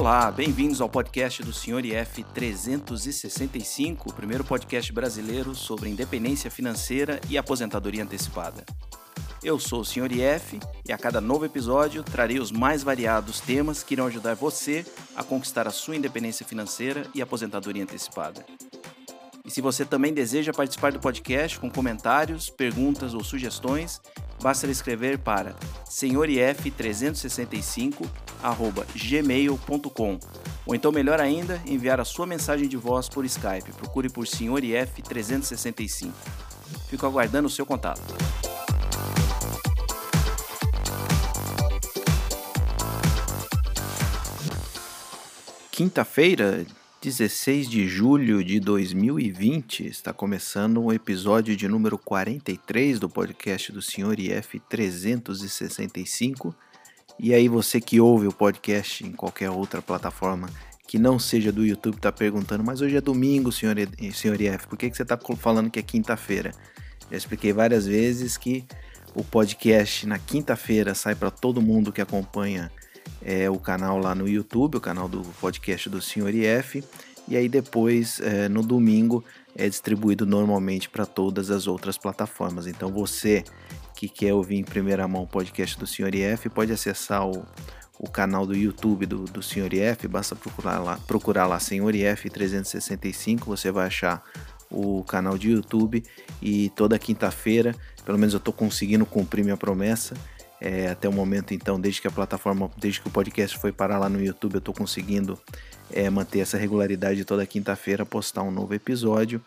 Olá, bem-vindos ao podcast do Sr. IF 365, o primeiro podcast brasileiro sobre independência financeira e aposentadoria antecipada. Eu sou o Sr. IF e a cada novo episódio trarei os mais variados temas que irão ajudar você a conquistar a sua independência financeira e aposentadoria antecipada. E se você também deseja participar do podcast com comentários, perguntas ou sugestões, basta escrever para senhorif365@gmail.com ou então melhor ainda, enviar a sua mensagem de voz por Skype. Procure por senhorif 365. Fico aguardando o seu contato. Quinta-feira, 16 de julho de 2020, está começando o episódio de número 43 do podcast do Sr. IF 365. E aí, você que ouve o podcast em qualquer outra plataforma que não seja do YouTube está perguntando, mas hoje é domingo, senhor, senhor IF, por que, que você está falando que é quinta-feira? Já expliquei várias vezes que o podcast na quinta-feira sai para todo mundo que acompanha é, o canal lá no YouTube, o canal do podcast do Sr. IF, e aí depois é, no domingo é distribuído normalmente para todas as outras plataformas. Então você que quer ouvir em primeira mão o podcast do Sr. IF pode acessar o, o canal do YouTube do, do Sr. IF, basta procurar lá, procurar lá Sr. IF 365, você vai achar o canal de YouTube e toda quinta-feira, pelo menos eu estou conseguindo cumprir minha promessa, é, até o momento, então, desde que a plataforma, desde que o podcast foi parar lá no YouTube, eu estou conseguindo é, manter essa regularidade toda quinta-feira, postar um novo episódio.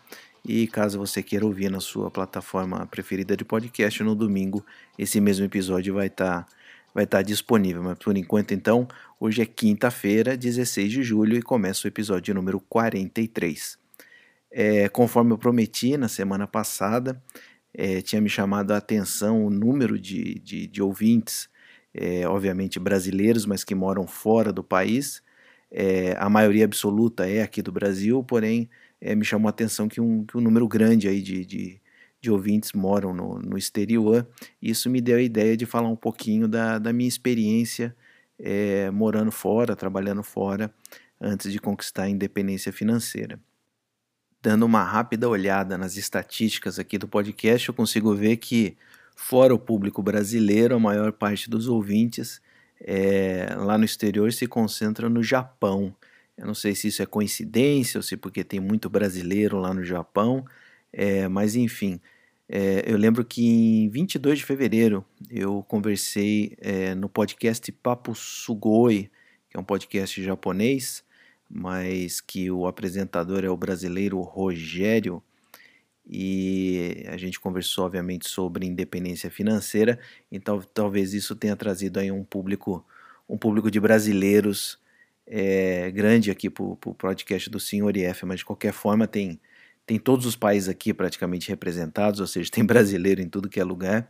E caso você queira ouvir na sua plataforma preferida de podcast, no domingo esse mesmo episódio vai estar tá, vai tá disponível. Mas por enquanto, então, hoje é quinta-feira, 16 de julho, e começa o episódio número 43. É, conforme eu prometi na semana passada, é, tinha me chamado a atenção o número de, de, de ouvintes, é, obviamente brasileiros, mas que moram fora do país. É, a maioria absoluta é aqui do Brasil, porém me chamou a atenção que um, que um número grande aí de, de, de ouvintes moram no, no exterior. Isso me deu a ideia de falar um pouquinho da, da minha experiência morando fora, trabalhando fora, antes de conquistar a independência financeira dando uma rápida olhada nas estatísticas aqui do podcast, eu consigo ver que, fora o público brasileiro, a maior parte dos ouvintes é, lá no exterior se concentra no Japão. Eu não sei se isso é coincidência ou se porque tem muito brasileiro lá no Japão, é, mas enfim. É, eu lembro que em 22 de fevereiro eu conversei no podcast Papo Sugoi, que é um podcast japonês, mas que o apresentador é o brasileiro Rogério e a gente conversou obviamente sobre independência financeira, então talvez isso tenha trazido aí um público um público de brasileiros é, grande aqui para o podcast do Senhor IF, mas de qualquer forma tem tem todos os países aqui praticamente representados, ou seja, tem brasileiro em tudo que é lugar,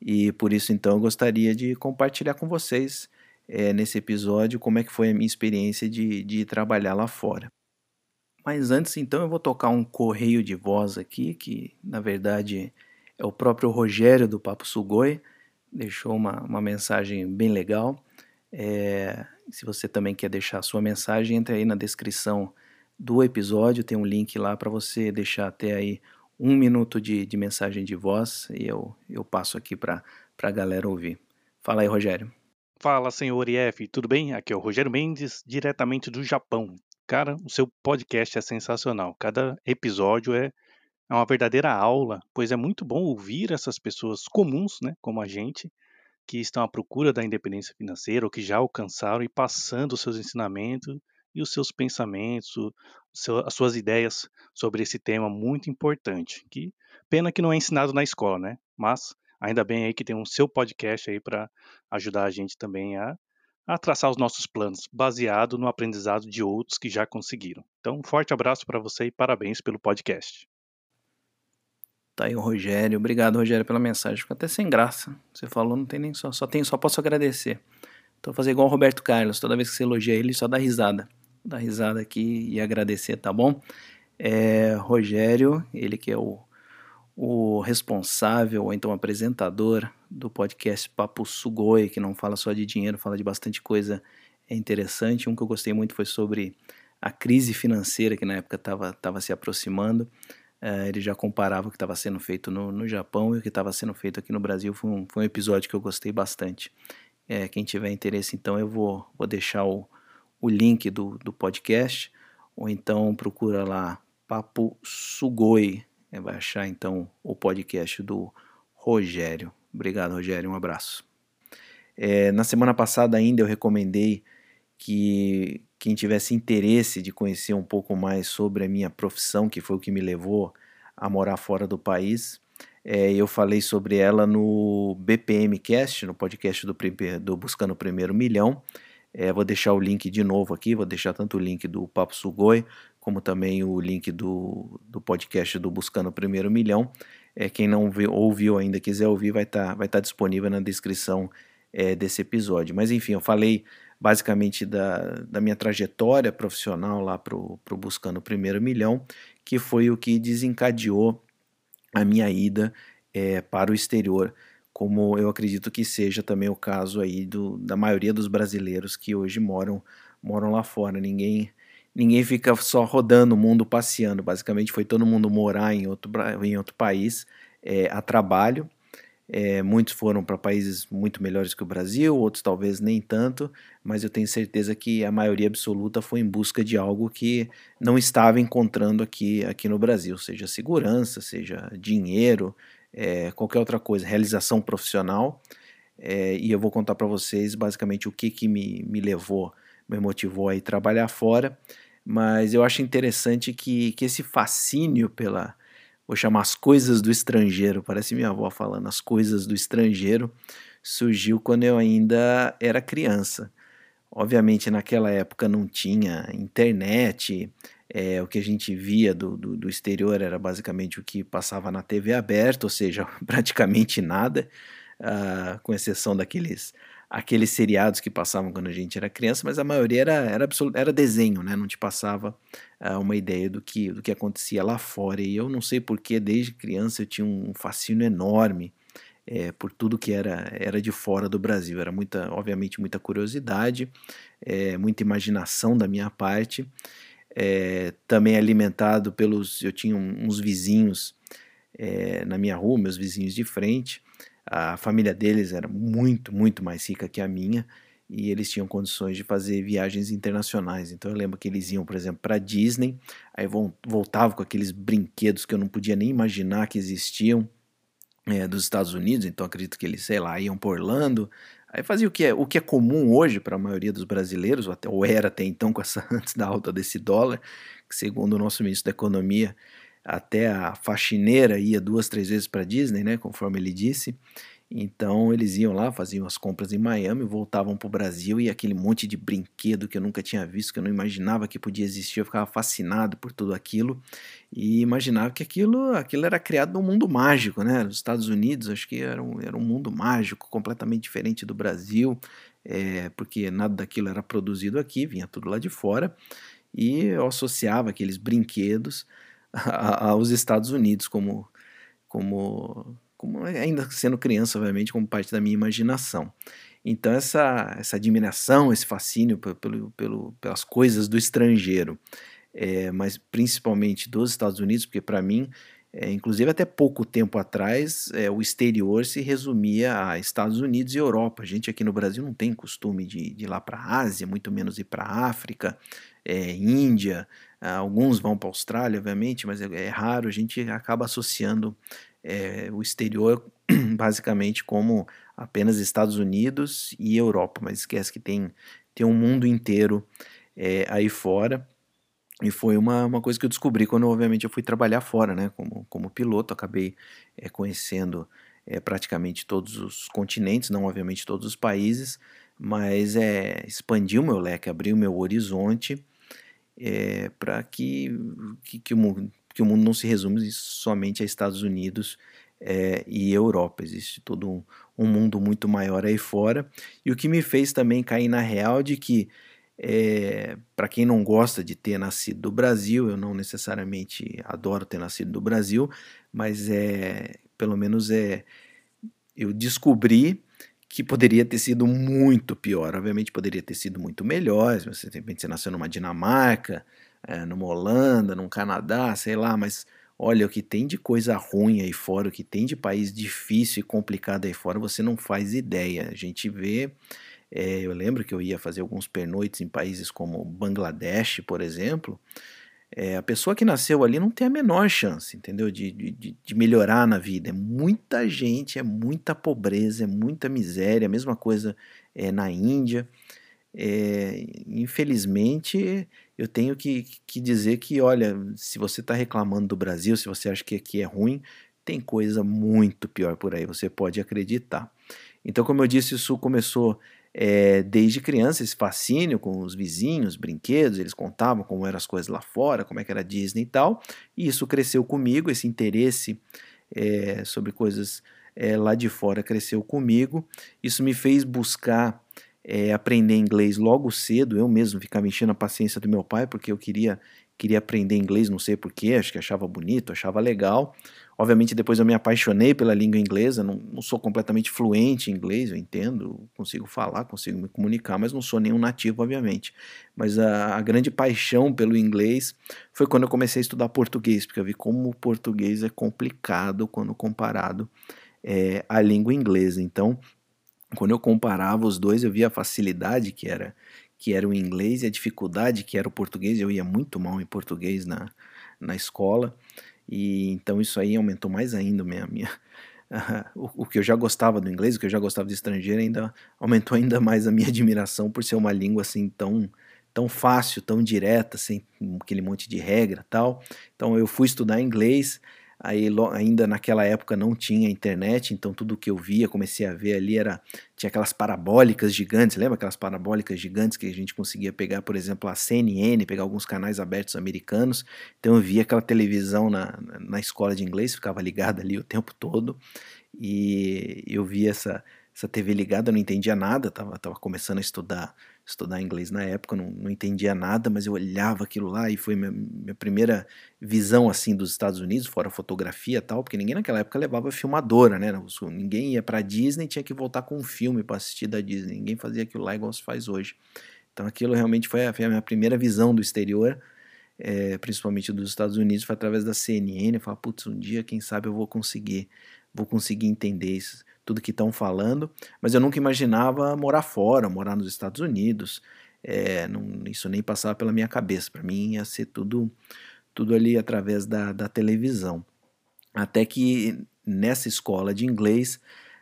e por isso então eu gostaria de compartilhar com vocês é, nesse episódio como é que foi a minha experiência de, de trabalhar lá fora. Mas antes, então, eu vou tocar um correio de voz aqui, que na verdade é o próprio Rogério do Papo Sugoi, deixou uma, uma mensagem bem legal. É, se você também quer deixar a sua mensagem, entre aí na descrição do episódio, tem um link lá para você deixar até aí um minuto de, de mensagem de voz e eu, eu passo aqui para a galera ouvir. Fala aí, Rogério. Fala, senhor IF, tudo bem? Aqui é o Rogério Mendes, diretamente do Japão. Cara, o seu podcast é sensacional. Cada episódio é, é uma verdadeira aula, pois é muito bom ouvir essas pessoas comuns, né, como a gente, que estão à procura da independência financeira ou que já alcançaram e passando os seus ensinamentos e os seus pensamentos, as suas ideias sobre esse tema muito importante. Que pena que não é ensinado na escola, né? Mas Ainda bem aí que tem um seu podcast aí para ajudar a gente também a, a traçar os nossos planos, baseado no aprendizado de outros que já conseguiram. Então, um forte abraço para você e parabéns pelo podcast. Tá aí o Rogério. Obrigado, Rogério, pela mensagem. Ficou até sem graça. Você falou, não tem nem só, só tem, só posso agradecer. Então, vou fazer igual o Roberto Carlos. Toda vez que você elogia ele, só dá risada. Dá risada aqui e agradecer, tá bom? É, Rogério, ele que é o o responsável, ou então apresentador do podcast Papo Sugoi, que não fala só de dinheiro, fala de bastante coisa interessante. Um que eu gostei muito foi sobre a crise financeira que na época estava se aproximando. Uh, ele já comparava o que estava sendo feito no, no Japão e o que estava sendo feito aqui no Brasil. Foi um, foi um episódio que eu gostei bastante. É, quem tiver interesse, então, eu vou, vou deixar o, o link do, do podcast, ou então procura lá Papo Sugoi. É, vai achar então o podcast do Rogério. Obrigado, Rogério. Um abraço. É, na semana passada ainda eu recomendei que quem tivesse interesse de conhecer um pouco mais sobre a minha profissão, que foi o que me levou a morar fora do país, é, eu falei sobre ela no BPM Cast, no podcast do, do Buscando o Primeiro Milhão. É, vou deixar o link de novo aqui, vou deixar tanto o link do Papo Sugoi, como também o link do, do podcast do Buscando o Primeiro Milhão. É, quem não viu, ouviu ainda quiser ouvir, vai estar tá, vai tá disponível na descrição é, desse episódio. Mas enfim, eu falei basicamente da, da minha trajetória profissional lá para o Buscando o Primeiro Milhão, que foi o que desencadeou a minha ida é, para o exterior, como eu acredito que seja também o caso aí do, da maioria dos brasileiros que hoje moram, moram lá fora. Ninguém ninguém fica só rodando o mundo passeando. Basicamente foi todo mundo morar em outro, em outro país é, a trabalho é, muitos foram para países muito melhores que o Brasil, outros talvez nem tanto, mas eu tenho certeza que a maioria absoluta foi em busca de algo que não estava encontrando aqui, aqui no Brasil, seja segurança, seja dinheiro, é, qualquer outra coisa, realização profissional. É, e eu vou contar para vocês basicamente o que, que me, me levou, me motivou a ir trabalhar fora. Mas eu acho interessante que, que esse fascínio pela, vou chamar as coisas do estrangeiro, parece minha avó falando, as coisas do estrangeiro, surgiu quando eu ainda era criança. Obviamente, naquela época não tinha internet, é, o que a gente via do, do, do, exterior era basicamente o que passava na TV aberta, ou seja, praticamente nada, uh, com exceção daqueles aqueles seriados que passavam quando a gente era criança, mas a maioria era, era, era desenho, né? não te passava uh, uma ideia do que, do que acontecia lá fora. E eu não sei porque, desde criança, eu tinha um fascínio enorme é, por tudo que era, era de fora do Brasil. Era muita, obviamente, muita curiosidade, é, muita imaginação da minha parte, é, também alimentado pelos. Eu tinha uns vizinhos na minha rua, meus vizinhos de frente, a família deles era muito, muito mais rica que a minha e eles tinham condições de fazer viagens internacionais. Então eu lembro que eles iam, por exemplo, para Disney, aí voltavam com aqueles brinquedos que eu não podia nem imaginar que existiam é, dos Estados Unidos. Então acredito que eles, sei lá, iam por Orlando. Aí fazia o que é, o que é comum hoje para a maioria dos brasileiros, ou, até, ou era até então, com essa, antes da alta desse dólar, que segundo o nosso ministro da Economia até a faxineira ia duas, três vezes para Disney, né, conforme ele disse. Então eles iam lá, faziam as compras em Miami, voltavam para o Brasil e aquele monte de brinquedo que eu nunca tinha visto, que eu não imaginava que podia existir, eu ficava fascinado por tudo aquilo e imaginava que aquilo, aquilo era criado num mundo mágico, né? Nos Estados Unidos, acho que era um, era um mundo mágico, completamente diferente do Brasil, é, porque nada daquilo era produzido aqui, vinha tudo lá de fora e eu associava aqueles brinquedos aos Estados Unidos como, como, como ainda sendo criança, obviamente, como parte da minha imaginação. Então essa, essa admiração, esse fascínio pelo, pelo, pelas coisas do estrangeiro, é, mas principalmente dos Estados Unidos, porque para mim, é, inclusive até pouco tempo atrás, é, o exterior se resumia a Estados Unidos e Europa. A gente aqui no Brasil não tem costume de, de ir lá para a Ásia, muito menos ir para a África, é, Índia, alguns vão para a Austrália, obviamente, mas é, é, raro, a gente acaba associando é, o exterior basicamente como apenas Estados Unidos e Europa, mas esquece que tem, tem um mundo inteiro é, aí fora. E foi uma, uma coisa que eu descobri quando, obviamente, eu fui trabalhar fora, né? Como, como piloto, acabei é, conhecendo é, praticamente todos os continentes, não obviamente todos os países, mas é, expandiu meu leque, abriu meu horizonte é, para que, que, que, o mundo, que o mundo não se resume somente a Estados Unidos é, e Europa. Existe todo um, um, mundo muito maior aí fora. E o que me fez também cair na real de que, é, para quem não gosta de ter nascido do Brasil, eu não necessariamente adoro ter nascido do Brasil, mas é pelo menos é eu descobri que poderia ter sido muito pior. Obviamente poderia ter sido muito melhor. Você, de repente, você nasceu numa Dinamarca, é, numa Holanda, num Canadá, sei lá, mas olha, o que tem de coisa ruim aí fora, o que tem de país difícil e complicado aí fora, você não faz ideia. A gente vê. É, eu lembro que eu ia fazer alguns pernoites em países como Bangladesh, por exemplo. É, a pessoa que nasceu ali não tem a menor chance, entendeu? De, de, de, melhorar na vida. É muita gente, é muita pobreza, é muita miséria. A mesma coisa é, na Índia. É, infelizmente, eu tenho que, que dizer que, olha, se você está reclamando do Brasil, se você acha que aqui é ruim, tem coisa muito pior por aí, você pode acreditar. Então, como eu disse, isso começou é, desde criança esse fascínio com os vizinhos, brinquedos, eles contavam como eram as coisas lá fora, como é que era a Disney e tal, e isso cresceu comigo, esse interesse é, sobre coisas é, lá de fora cresceu comigo, isso me fez buscar aprender inglês logo cedo, eu mesmo ficava enchendo a paciência do meu pai, porque eu queria, queria aprender inglês, não sei porquê, acho que achava bonito, achava legal, Obviamente, depois eu me apaixonei pela língua inglesa, não, não, sou completamente fluente em inglês, eu entendo, consigo falar, consigo me comunicar, mas não sou nenhum nativo, obviamente. Mas a, a grande paixão pelo inglês foi quando eu comecei a estudar português, porque eu vi como o português é complicado quando comparado é, à língua inglesa. Então, quando eu comparava os dois, eu via a facilidade que era que era o inglês e a dificuldade que era o português. Eu ia muito mal em português na, na escola. E então isso aí aumentou mais ainda minha, minha o, o, que eu já gostava do inglês, o que eu já gostava de estrangeiro, ainda aumentou ainda mais a minha admiração por ser uma língua assim tão tão fácil, tão direta, sem aquele monte de regra, tal. Então eu fui estudar inglês Aí ainda naquela época não tinha internet, então tudo que eu via, comecei a ver ali era tinha aquelas parabólicas gigantes, lembra aquelas parabólicas gigantes que a gente conseguia pegar, por exemplo, a CNN, pegar alguns canais abertos americanos. Então eu via aquela televisão na, na escola de inglês, ficava ligada ali o tempo todo e eu via essa essa TV ligada, eu não entendia nada, tava, tava começando a estudar estudar inglês na época, não, não entendia nada, mas eu olhava aquilo lá e foi minha, minha primeira visão assim dos Estados Unidos, fora fotografia e tal, porque ninguém naquela época levava filmadora, né? Ninguém ia pra Disney tinha que voltar com um filme para assistir da Disney, ninguém fazia aquilo lá igual se faz hoje. Então aquilo realmente foi a, foi a minha primeira visão do exterior, é, principalmente dos Estados Unidos, foi através da CNN, eu falei, putz, um dia quem sabe eu vou conseguir, vou conseguir entender isso tudo que estão falando, mas eu nunca imaginava morar fora, morar nos Estados Unidos. É, não, isso nem passava pela minha cabeça. Para mim ia ser tudo, tudo ali através da, da televisão. Até que nessa escola de inglês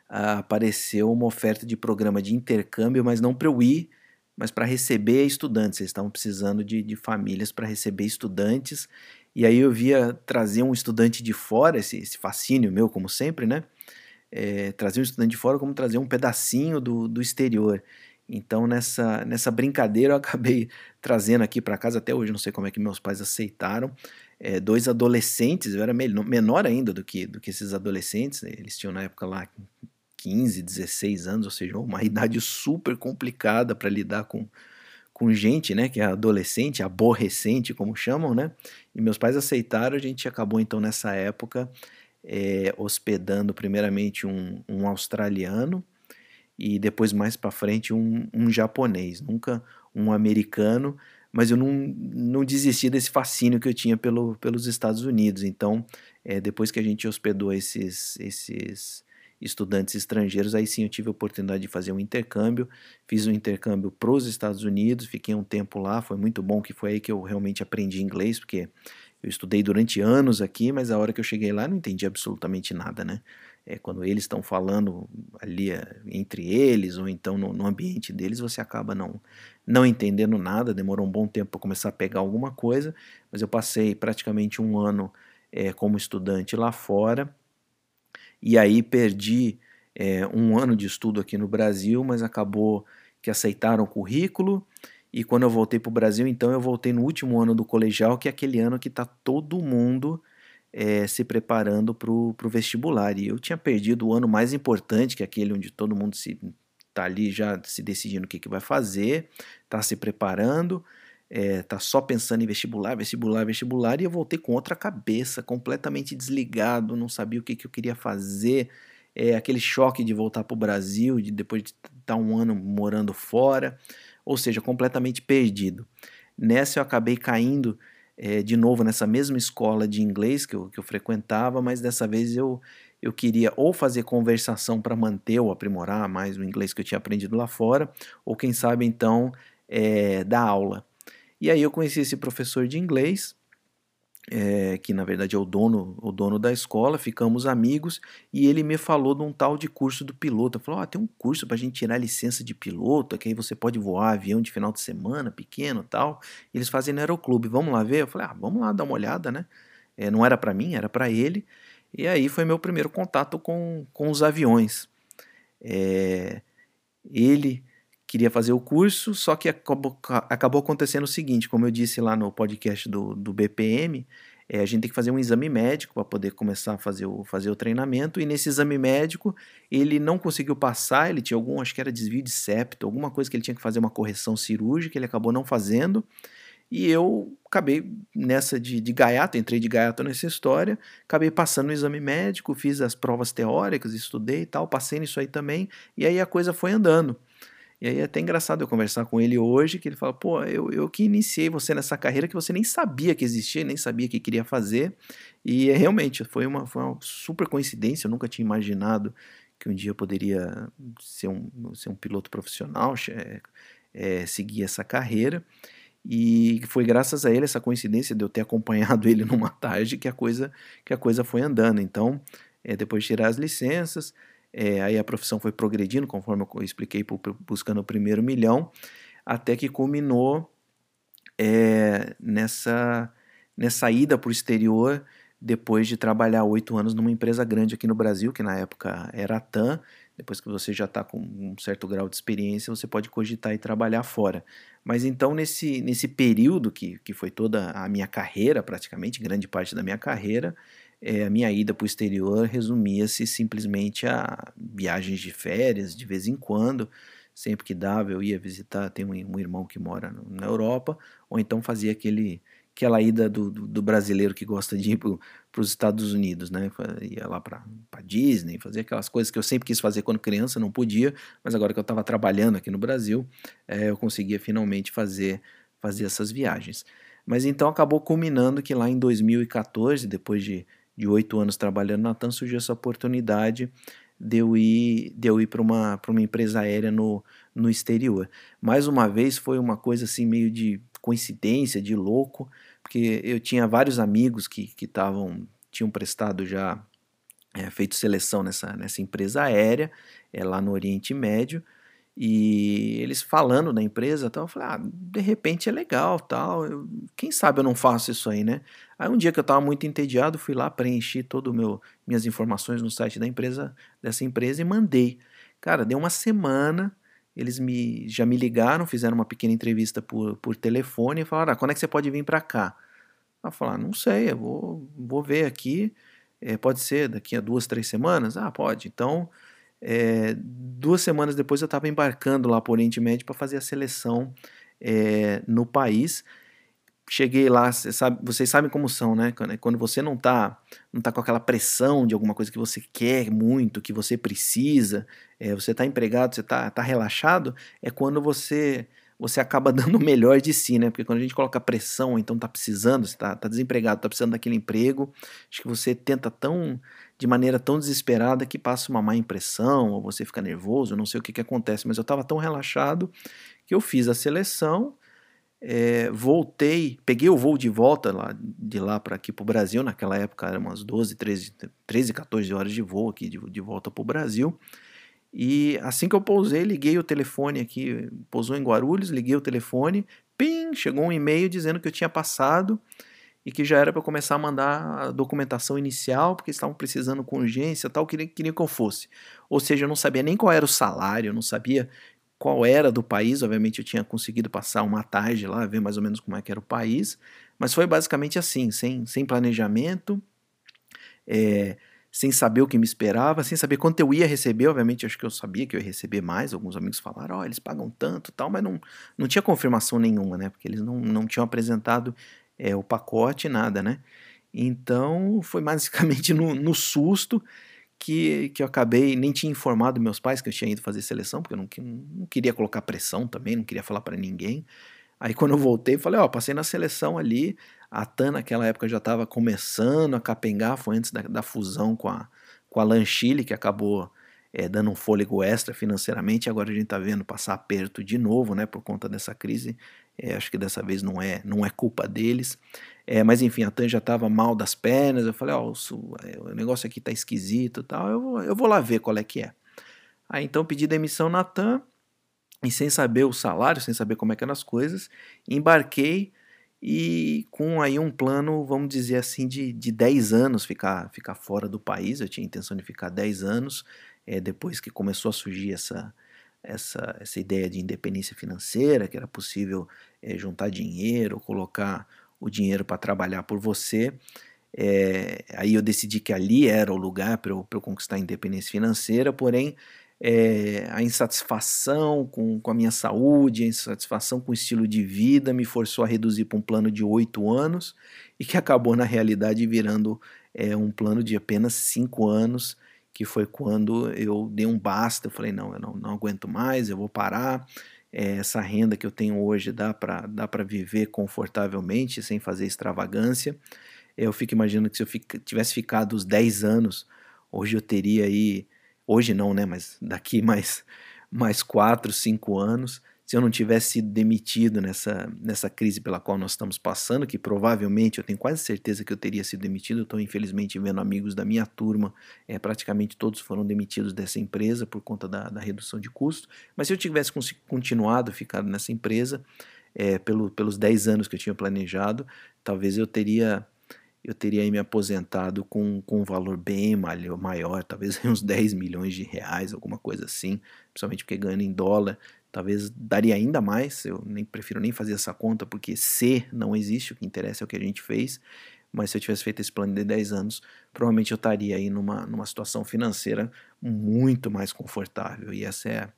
ah, apareceu uma oferta de programa de intercâmbio, mas não para eu ir, mas para receber estudantes. Eles estavam precisando de, de famílias para receber estudantes. E aí eu via trazer um estudante de fora, esse, esse fascínio meu, como sempre, né? é, trazer um estudante de fora como trazer um pedacinho do, do exterior. Então, nessa, nessa brincadeira, eu acabei trazendo aqui para casa, até hoje não sei como é que meus pais aceitaram, é, dois adolescentes, eu era menor ainda do que, do que esses adolescentes, né? eles tinham na época lá 15, 16 anos, ou seja, uma idade super complicada para lidar com, com gente, né, que é adolescente, aborrecente, como chamam, né, e meus pais aceitaram, a gente acabou então nessa época é, hospedando primeiramente um, um, australiano e depois mais para frente um, um, japonês, nunca um americano, mas eu não, não desisti desse fascínio que eu tinha pelo, pelos Estados Unidos. Então, é, depois que a gente hospedou esses, esses estudantes estrangeiros, aí sim eu tive a oportunidade de fazer um intercâmbio, fiz um intercâmbio para os Estados Unidos, fiquei um tempo lá, foi muito bom, que foi aí que eu realmente aprendi inglês, porque eu estudei durante anos aqui, mas a hora que eu cheguei lá não entendi absolutamente nada, né? É, quando eles estão falando ali é, entre eles ou então no, no, ambiente deles, você acaba não, não entendendo nada. Demorou um bom tempo para começar a pegar alguma coisa, mas eu passei praticamente um ano é, como estudante lá fora e aí perdi é, um ano de estudo aqui no Brasil, mas acabou que aceitaram o currículo e quando eu voltei para o Brasil, então eu voltei no último ano do colegial, que é aquele ano que está todo mundo é, se preparando para o vestibular. E eu tinha perdido o ano mais importante, que é aquele onde todo mundo se está ali já se decidindo o que, que vai fazer, está se preparando, é, só pensando em vestibular, vestibular, vestibular, e eu voltei com outra cabeça, completamente desligado, não sabia o que, que eu queria fazer. é, aquele choque de voltar para o Brasil, de depois de estar tá um ano morando fora, ou seja, completamente perdido. Nessa eu acabei caindo é, de novo nessa mesma escola de inglês que eu, que eu frequentava, mas dessa vez eu, eu queria ou fazer conversação para manter ou aprimorar mais o inglês que eu tinha aprendido lá fora, ou quem sabe então é, dar aula. E aí eu conheci esse professor de inglês, é, que na verdade é o dono, o dono da escola, ficamos amigos e ele me falou de um tal de curso do piloto. Falou: ah, tem um curso para a gente tirar a licença de piloto, que aí você pode voar avião de final de semana, pequeno tal. Eles fazem no aeroclube, vamos lá ver? Eu falei: ah, vamos lá dar uma olhada, né? É, não era para mim, era para ele. E aí foi meu primeiro contato com, com os aviões. É, ele queria fazer o curso, só que acabou, acabou acontecendo o seguinte, como eu disse lá no podcast do, do BPM, é, a gente tem que fazer um exame médico para poder começar a fazer o, fazer o treinamento, e nesse exame médico ele não conseguiu passar, ele tinha algum, acho que era desvio de septo, alguma coisa que ele tinha que fazer uma correção cirúrgica, ele acabou não fazendo, e eu acabei nessa de, de gaiato, entrei de gaiato nessa história, acabei passando no exame médico, fiz as provas teóricas, estudei e tal, passei nisso aí também, e aí a coisa foi andando. E aí é até engraçado eu conversar com ele hoje, que ele fala, pô, eu, eu que iniciei você nessa carreira que você nem sabia que existia, nem sabia que queria fazer. E é, realmente foi uma, foi uma super coincidência, eu nunca tinha imaginado que um dia eu poderia ser um, ser um piloto profissional, é, é, seguir essa carreira. E foi graças a ele, essa coincidência de eu ter acompanhado ele numa tarde, que a coisa, que a coisa foi andando. Então, é, depois de tirar as licenças, é, aí a profissão foi progredindo, conforme eu expliquei, buscando o primeiro milhão, até que culminou é, nessa, nessa ida para o exterior, depois de trabalhar oito anos numa empresa grande aqui no Brasil, que na época era a TAM. Depois que você já está com um certo grau de experiência, você pode cogitar e trabalhar fora. Mas então, nesse, nesse período, que, que foi toda a minha carreira, praticamente, grande parte da minha carreira, é, a minha ida para o exterior resumia-se simplesmente a viagens de férias, de vez em quando, sempre que dava eu ia visitar, tem um, um irmão que mora no, na Europa, ou então fazia aquele, aquela ida do, do, do brasileiro que gosta de ir para os Estados Unidos, né? Ia lá para Disney, fazia aquelas coisas que eu sempre quis fazer quando criança, não podia, mas agora que eu estava trabalhando aqui no Brasil, é, eu conseguia finalmente fazer, fazer essas viagens. Mas então acabou culminando que lá em 2014, depois de de oito anos trabalhando na TAM, surgiu essa oportunidade de eu ir, de eu ir para uma, uma empresa aérea no, no exterior. Mais uma vez foi uma coisa assim meio de coincidência, de louco, porque eu tinha vários amigos que que estavam tinham prestado já é, feito seleção nessa, nessa empresa aérea é, lá no Oriente Médio e eles falando da empresa, tal, eu falei, ah, de repente é legal, tal, eu, quem sabe eu não faço isso aí, né? Aí um dia que eu estava muito entediado, fui lá, preenchi todo meu minhas informações no site da empresa, dessa empresa e mandei. Cara, deu uma semana, eles me já me ligaram, fizeram uma pequena entrevista por, por telefone e falaram, ah, quando é que você pode vir para cá? Eu falei, ah, não sei, eu vou, vou ver aqui, é, pode ser daqui a duas, três semanas? Ah, pode, então é, duas semanas depois eu estava embarcando lá para o Oriente Médio para fazer a seleção é, no país. Cheguei lá, sabe, vocês sabem como são, né? Quando você não está não tá com aquela pressão de alguma coisa que você quer muito, que você precisa, é, você está empregado, você está tá relaxado, é quando você você acaba dando o melhor de si, né? Porque quando a gente coloca pressão, então tá precisando, você tá, tá desempregado, tá precisando daquele emprego, acho que você tenta tão de maneira tão desesperada que passa uma má impressão, ou você fica nervoso, não sei o que, que acontece, mas eu estava tão relaxado que eu fiz a seleção, é, voltei, peguei o voo de volta lá, de lá para aqui para o Brasil, naquela época eram umas 12, 13, 13, 14 horas de voo aqui de, de volta para o Brasil, e assim que eu pousei, liguei o telefone aqui, pousou em Guarulhos, liguei o telefone, pim, chegou um e-mail dizendo que eu tinha passado, e que já era para começar a mandar a documentação inicial, porque estavam precisando com urgência tal, queria, queria que eu fosse. Ou seja, eu não sabia nem qual era o salário, eu não sabia qual era do país, obviamente eu tinha conseguido passar uma tarde lá, ver mais ou menos como é que era o país, mas foi basicamente assim, sem, sem planejamento, é, sem saber o que me esperava, sem saber quanto eu ia receber, obviamente acho que eu sabia que eu ia receber mais, alguns amigos falaram, ó, oh, eles pagam tanto tal, mas não, não tinha confirmação nenhuma, né, porque eles não, não tinham apresentado é, o pacote, nada, né? Então foi basicamente no, no susto que, que eu acabei, nem tinha informado meus pais que eu tinha ido fazer seleção, porque eu não, não queria colocar pressão também, não queria falar para ninguém. Aí quando eu voltei, falei, ó, passei na seleção ali, a TAN naquela época já estava começando a capengar, foi antes da, da, fusão com a, com a Lanchile, que acabou é, dando um fôlego extra financeiramente, agora a gente está vendo passar aperto de novo, né, por conta dessa crise, é, acho que dessa vez não é, não é culpa deles, é, mas enfim, a TAN já estava mal das pernas, eu falei, ó, oh, o negócio aqui tá esquisito tal, eu, eu vou lá ver qual é que é. Aí então pedi demissão na TAN, e sem saber o salário, sem saber como é que eram as coisas, embarquei e com aí um plano, vamos dizer assim, de, de 10 anos ficar, ficar fora do país. Eu tinha intenção de ficar 10 anos, é, depois que começou a surgir essa, essa, essa ideia de independência financeira, que era possível é, juntar dinheiro, colocar o dinheiro para trabalhar por você. É, aí eu decidi que ali era o lugar para eu, eu conquistar a independência financeira, porém é, a insatisfação com, com a minha saúde, a insatisfação com o estilo de vida me forçou a reduzir para um plano de oito anos e que acabou na realidade virando um plano de apenas cinco anos, que foi quando eu dei um basta, eu falei, não, eu não, não aguento mais, eu vou parar, é, essa renda que eu tenho hoje dá para dá viver confortavelmente, sem fazer extravagância, eu fico imaginando que se eu fic, tivesse ficado os 10 anos, hoje eu teria aí hoje não, né, mas daqui mais mais quatro, cinco anos, se eu não tivesse sido demitido nessa, nessa crise pela qual nós estamos passando, que provavelmente eu tenho quase certeza que eu teria sido demitido, estou infelizmente vendo amigos da minha turma, é, praticamente todos foram demitidos dessa empresa por conta da, da redução de custo, mas se eu tivesse continuado, ficado nessa empresa, é, pelo, pelos 10 anos que eu tinha planejado, talvez eu teria eu teria me aposentado com, com um valor bem maior, talvez uns 10 milhões de reais, alguma coisa assim, principalmente porque ganhando em dólar, talvez daria ainda mais, eu nem prefiro nem fazer essa conta, porque se não existe, o que interessa é o que a gente fez, mas se eu tivesse feito esse plano de 10 anos, provavelmente eu estaria aí numa, numa situação financeira muito mais confortável. E essa é,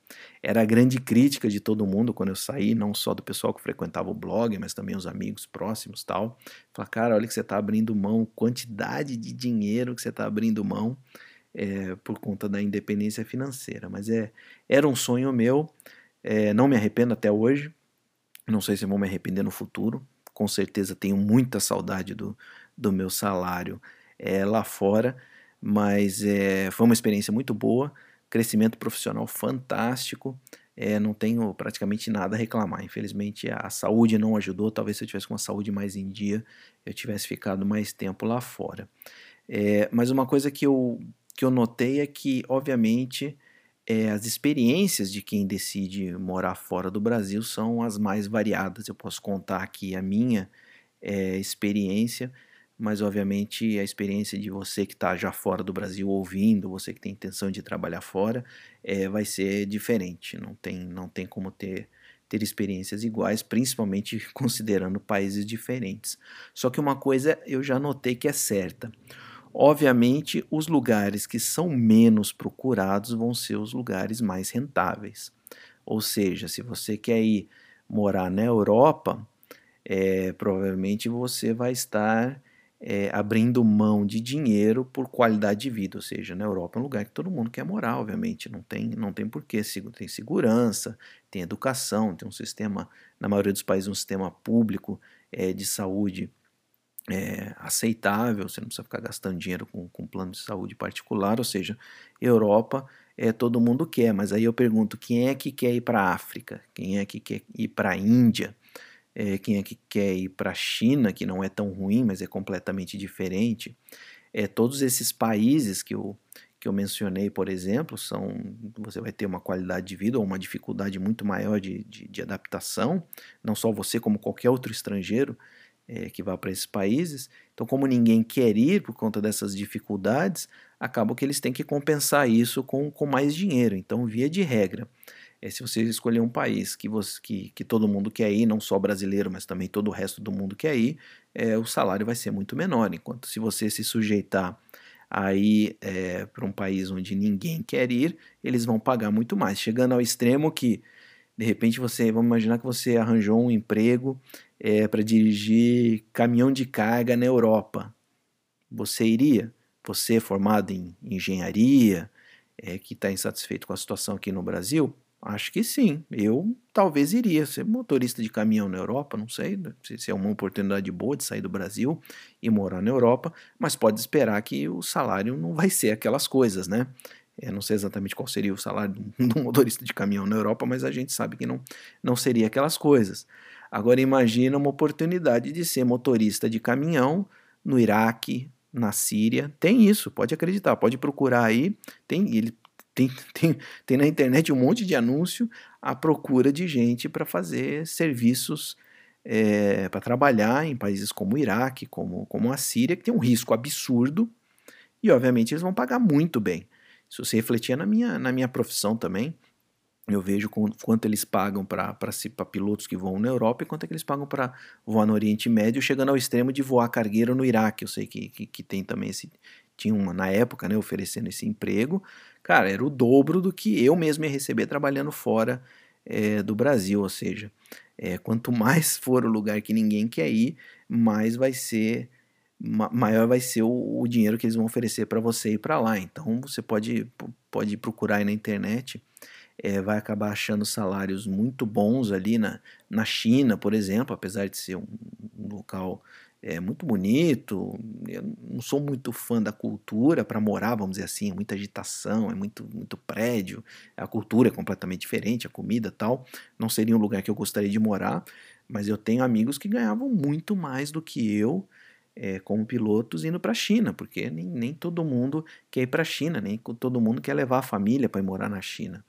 era a grande crítica de todo mundo quando eu saí, não só do pessoal que frequentava o blog, mas também os amigos próximos tal. Falar, cara, olha que você está abrindo mão, quantidade de dinheiro que você está abrindo mão é, por conta da independência financeira. Mas é, era um sonho meu, é, não me arrependo até hoje, não sei se vou me arrepender no futuro, com certeza tenho muita saudade do, do meu salário é, lá fora, mas é, foi uma experiência muito boa, crescimento profissional fantástico, é, não tenho praticamente nada a reclamar. Infelizmente a saúde não ajudou, talvez se eu tivesse com a saúde mais em dia, eu tivesse ficado mais tempo lá fora. É, mas uma coisa que eu, que eu notei é que, obviamente, é, as experiências de quem decide morar fora do Brasil são as mais variadas. Eu posso contar aqui a minha é, experiência, mas obviamente a experiência de você que está já fora do Brasil ouvindo, você que tem intenção de trabalhar fora, é, vai ser diferente. Não tem, não tem como ter, ter experiências iguais, principalmente considerando países diferentes. Só que uma coisa eu já notei que é certa. Obviamente, os lugares que são menos procurados vão ser os lugares mais rentáveis. Ou seja, se você quer ir morar na Europa, é, provavelmente você vai estar é, abrindo mão de dinheiro por qualidade de vida, ou seja, na Europa é um lugar que todo mundo quer morar, obviamente, não tem, não tem porquê, tem segurança, tem educação, tem um sistema, na maioria dos países, um sistema público é, de saúde é, aceitável, você não precisa ficar gastando dinheiro com, com plano de saúde particular, ou seja, Europa é todo mundo quer, mas aí eu pergunto, quem é que quer ir para a África? Quem é que quer ir para a Índia? é, quem é que quer ir para a China, que não é tão ruim, mas é completamente diferente. É, todos esses países que eu, que eu mencionei, por exemplo, são você vai ter uma qualidade de vida ou uma dificuldade muito maior de, de, de adaptação, não só você, como qualquer outro estrangeiro é, que vá para esses países. Então, como ninguém quer ir por conta dessas dificuldades, acaba que eles têm que compensar isso com, com mais dinheiro. Então, via de regra, é, se você escolher um país que, você, que, que todo mundo quer ir, não só brasileiro, mas também todo o resto do mundo quer ir, é, o salário vai ser muito menor. Enquanto se você se sujeitar a ir é, para um país onde ninguém quer ir, eles vão pagar muito mais. Chegando ao extremo que, de repente, você, vamos imaginar que você arranjou um emprego é, para dirigir caminhão de carga na Europa. Você iria? você formado em engenharia, é, que está insatisfeito com a situação aqui no Brasil, acho que sim. Eu talvez iria ser motorista de caminhão na Europa, não sei se é uma oportunidade boa de sair do Brasil e morar na Europa, mas pode esperar que o salário não vai ser aquelas coisas, né? Eu não sei exatamente qual seria o salário de um motorista de caminhão na Europa, mas a gente sabe que não, não seria aquelas coisas. Agora imagina uma oportunidade de ser motorista de caminhão no Iraque, na Síria. Tem isso, pode acreditar, pode procurar aí. Tem, ele, tem, tem, tem na internet um monte de anúncio à procura de gente para fazer serviços é, para trabalhar em países como o Iraque, como, como a Síria, que tem um risco absurdo e, obviamente, eles vão pagar muito bem. Isso se refletia na minha, na minha profissão também. Eu vejo quanto eles pagam para pilotos que voam na Europa e quanto é que eles pagam para voar no Oriente Médio, chegando ao extremo de voar cargueiro no Iraque. Eu sei que, que, que tem também esse. Tinha uma na época, né, oferecendo esse emprego. Cara, era o dobro do que eu mesmo ia receber trabalhando fora é, do Brasil. Ou seja, é, quanto mais for o lugar que ninguém quer ir, mais vai ser maior vai ser o, o dinheiro que eles vão oferecer para você ir para lá. Então você pode, pode procurar aí na internet, é, vai acabar achando salários muito bons ali na, na China, por exemplo, apesar de ser um, um local é, muito bonito. Eu não sou muito fã da cultura para morar, vamos dizer assim, é muita agitação, é muito, muito prédio, a cultura é completamente diferente, a comida tal. Não seria um lugar que eu gostaria de morar, mas eu tenho amigos que ganhavam muito mais do que eu é, como pilotos indo para a China, porque nem, nem todo mundo quer ir para a China, nem todo mundo quer levar a família para ir morar na China.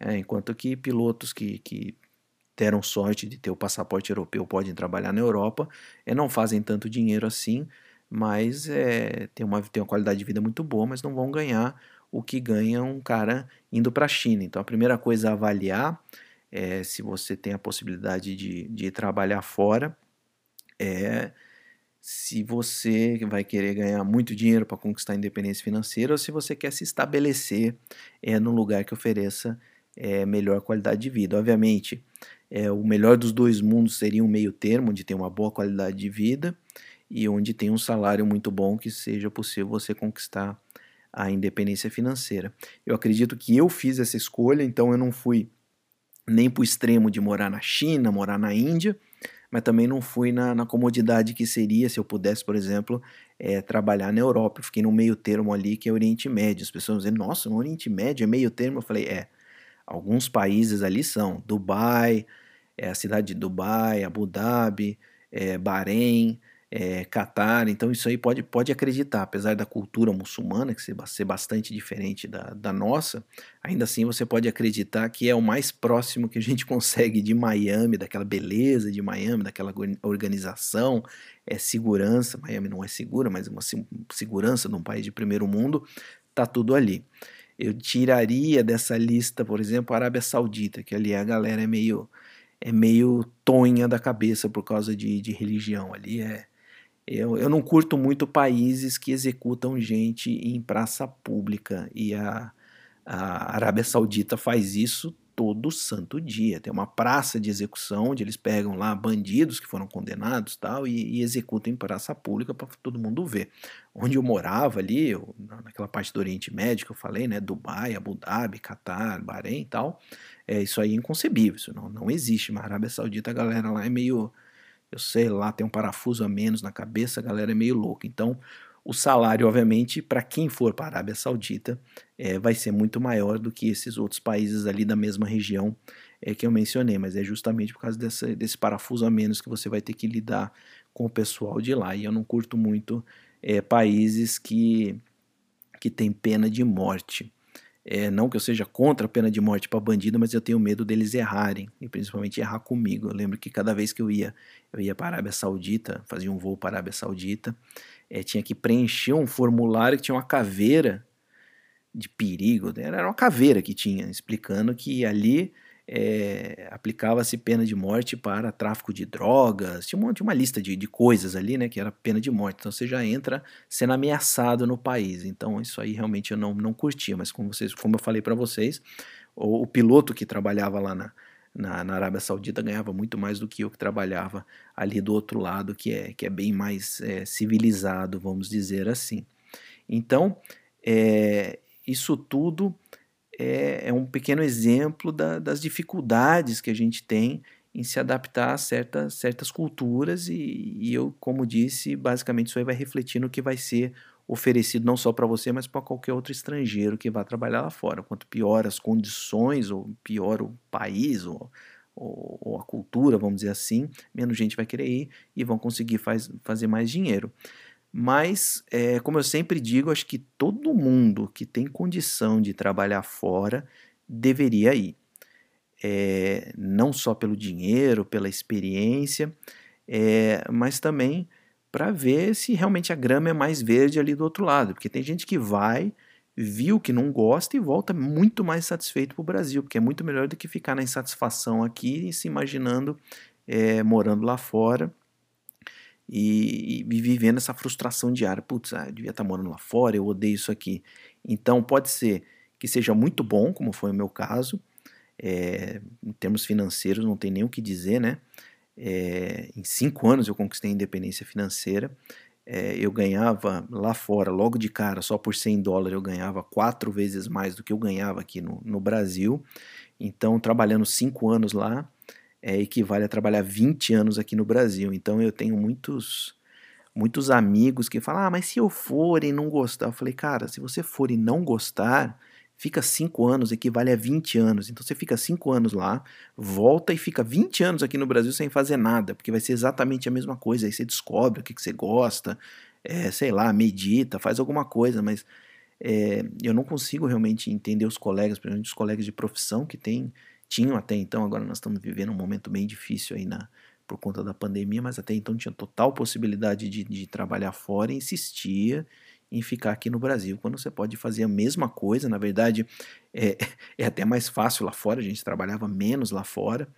É, enquanto que pilotos que, que deram sorte de ter o passaporte europeu podem trabalhar na Europa, é, não fazem tanto dinheiro assim, mas é, tem, uma, tem uma qualidade de vida muito boa, mas não vão ganhar o que ganha um cara indo para a China. Então a primeira coisa a avaliar é se você tem a possibilidade de, de trabalhar fora, é se você vai querer ganhar muito dinheiro para conquistar a independência financeira ou se você quer se estabelecer é, num lugar que ofereça é, melhor qualidade de vida. Obviamente, é, o melhor dos dois mundos seria um meio termo, onde tem uma boa qualidade de vida e onde tem um salário muito bom que seja possível você conquistar a independência financeira. Eu acredito que eu fiz essa escolha, então eu não fui nem para o extremo de morar na China, morar na Índia, mas também não fui na, na comodidade que seria se eu pudesse, por exemplo, é, trabalhar na Europa. Eu fiquei no meio termo ali, que é Oriente Médio. As pessoas dizem, nossa, no Oriente Médio é meio termo. Eu falei, é, alguns países ali são Dubai, é a cidade de Dubai, Abu Dhabi, é, Bahrein, é, Catar, então isso aí pode, pode acreditar, apesar da cultura muçulmana que ser bastante diferente da, da nossa, ainda assim você pode acreditar que é o mais próximo que a gente consegue de Miami, daquela beleza de Miami, daquela organização, é segurança, Miami não é segura, mas uma segurança num país de primeiro mundo, tá tudo ali. Eu tiraria dessa lista, por exemplo, a Arábia Saudita, que ali a galera é meio é meio tonha da cabeça por causa de, de religião. Ali é, eu, eu não curto muito países que executam gente em praça pública e a, a Arábia Saudita faz isso todo santo dia. Tem uma praça de execução onde eles pegam lá bandidos que foram condenados tal e, e executam em praça pública para todo mundo ver. Onde eu morava ali, eu, naquela parte do Oriente Médio que eu falei, né, Dubai, Abu Dhabi, Catar, Bahrein e tal, é, isso aí é inconcebível, isso não, não existe. Mas a Arábia Saudita, a galera lá é meio eu sei lá, tem um parafuso a menos na cabeça, a galera é meio louca. Então, o salário, obviamente, para quem for para a Arábia Saudita, é, vai ser muito maior do que esses outros países ali da mesma região é, que eu mencionei, mas é justamente por causa dessa, desse parafuso a menos que você vai ter que lidar com o pessoal de lá. E eu não curto muito é, países que, que têm pena de morte. É, não que eu seja contra a pena de morte para bandido, mas eu tenho medo deles errarem, e principalmente errar comigo. Eu lembro que cada vez que eu ia, eu ia para a Arábia Saudita, fazia um voo para a Arábia Saudita, é, tinha que preencher um formulário que tinha uma caveira de perigo, era uma caveira que tinha, explicando que ali é, aplicava-se pena de morte para tráfico de drogas, tinha uma, tinha uma lista de, de, coisas ali, né, que era pena de morte, então você já entra sendo ameaçado no país, então isso aí realmente eu não, não curtia, mas como, vocês, como eu falei para vocês, o, o, piloto que trabalhava lá na, na, na, Arábia Saudita ganhava muito mais do que eu que trabalhava ali do outro lado, que é, que é bem mais é, civilizado, vamos dizer assim. Então, é, isso tudo é, é, um pequeno exemplo da, das dificuldades que a gente tem em se adaptar a certas, certas culturas, e, e eu, como disse, basicamente isso aí vai refletir no que vai ser oferecido não só para você, mas para qualquer outro estrangeiro que vá trabalhar lá fora. Quanto pior as condições, ou pior o país, ou, ou, ou a cultura, vamos dizer assim, menos gente vai querer ir e vão conseguir faz, fazer mais dinheiro. Mas, é, como eu sempre digo, acho que todo mundo que tem condição de trabalhar fora deveria ir. É, não só pelo dinheiro, pela experiência, é, mas também para ver se realmente a grama é mais verde ali do outro lado. Porque tem gente que vai, viu que não gosta e volta muito mais satisfeito para o Brasil, porque é muito melhor do que ficar na insatisfação aqui e se imaginando é, morando lá fora e, e, vivendo essa frustração diária. Putz, ah, eu devia estar tá morando lá fora, eu odeio isso aqui. Então pode ser que seja muito bom, como foi o meu caso. É, em termos financeiros, não tem nem o que dizer, né? É, em cinco anos eu conquistei a independência financeira. É, eu ganhava lá fora, logo de cara, só por 100 dólares, eu ganhava quatro vezes mais do que eu ganhava aqui no, no Brasil. Então, trabalhando cinco anos lá, é, equivale a trabalhar 20 anos aqui no Brasil. Então, eu tenho muitos muitos amigos que falam: Ah, mas se eu for e não gostar, eu falei, cara, se você for e não gostar, fica 5 anos, equivale a 20 anos. Então você fica 5 anos lá, volta e fica 20 anos aqui no Brasil sem fazer nada, porque vai ser exatamente a mesma coisa. Aí você descobre o que, que você gosta, é, sei lá, medita, faz alguma coisa, mas é, eu não consigo realmente entender os colegas, principalmente os colegas de profissão que tem, tinham até então, agora nós estamos vivendo um momento bem difícil aí na, por conta da pandemia, mas até então tinha total possibilidade de, de trabalhar fora e insistia em ficar aqui no Brasil, quando você pode fazer a mesma coisa. Na verdade, é, é até mais fácil lá fora, a gente trabalhava menos lá fora,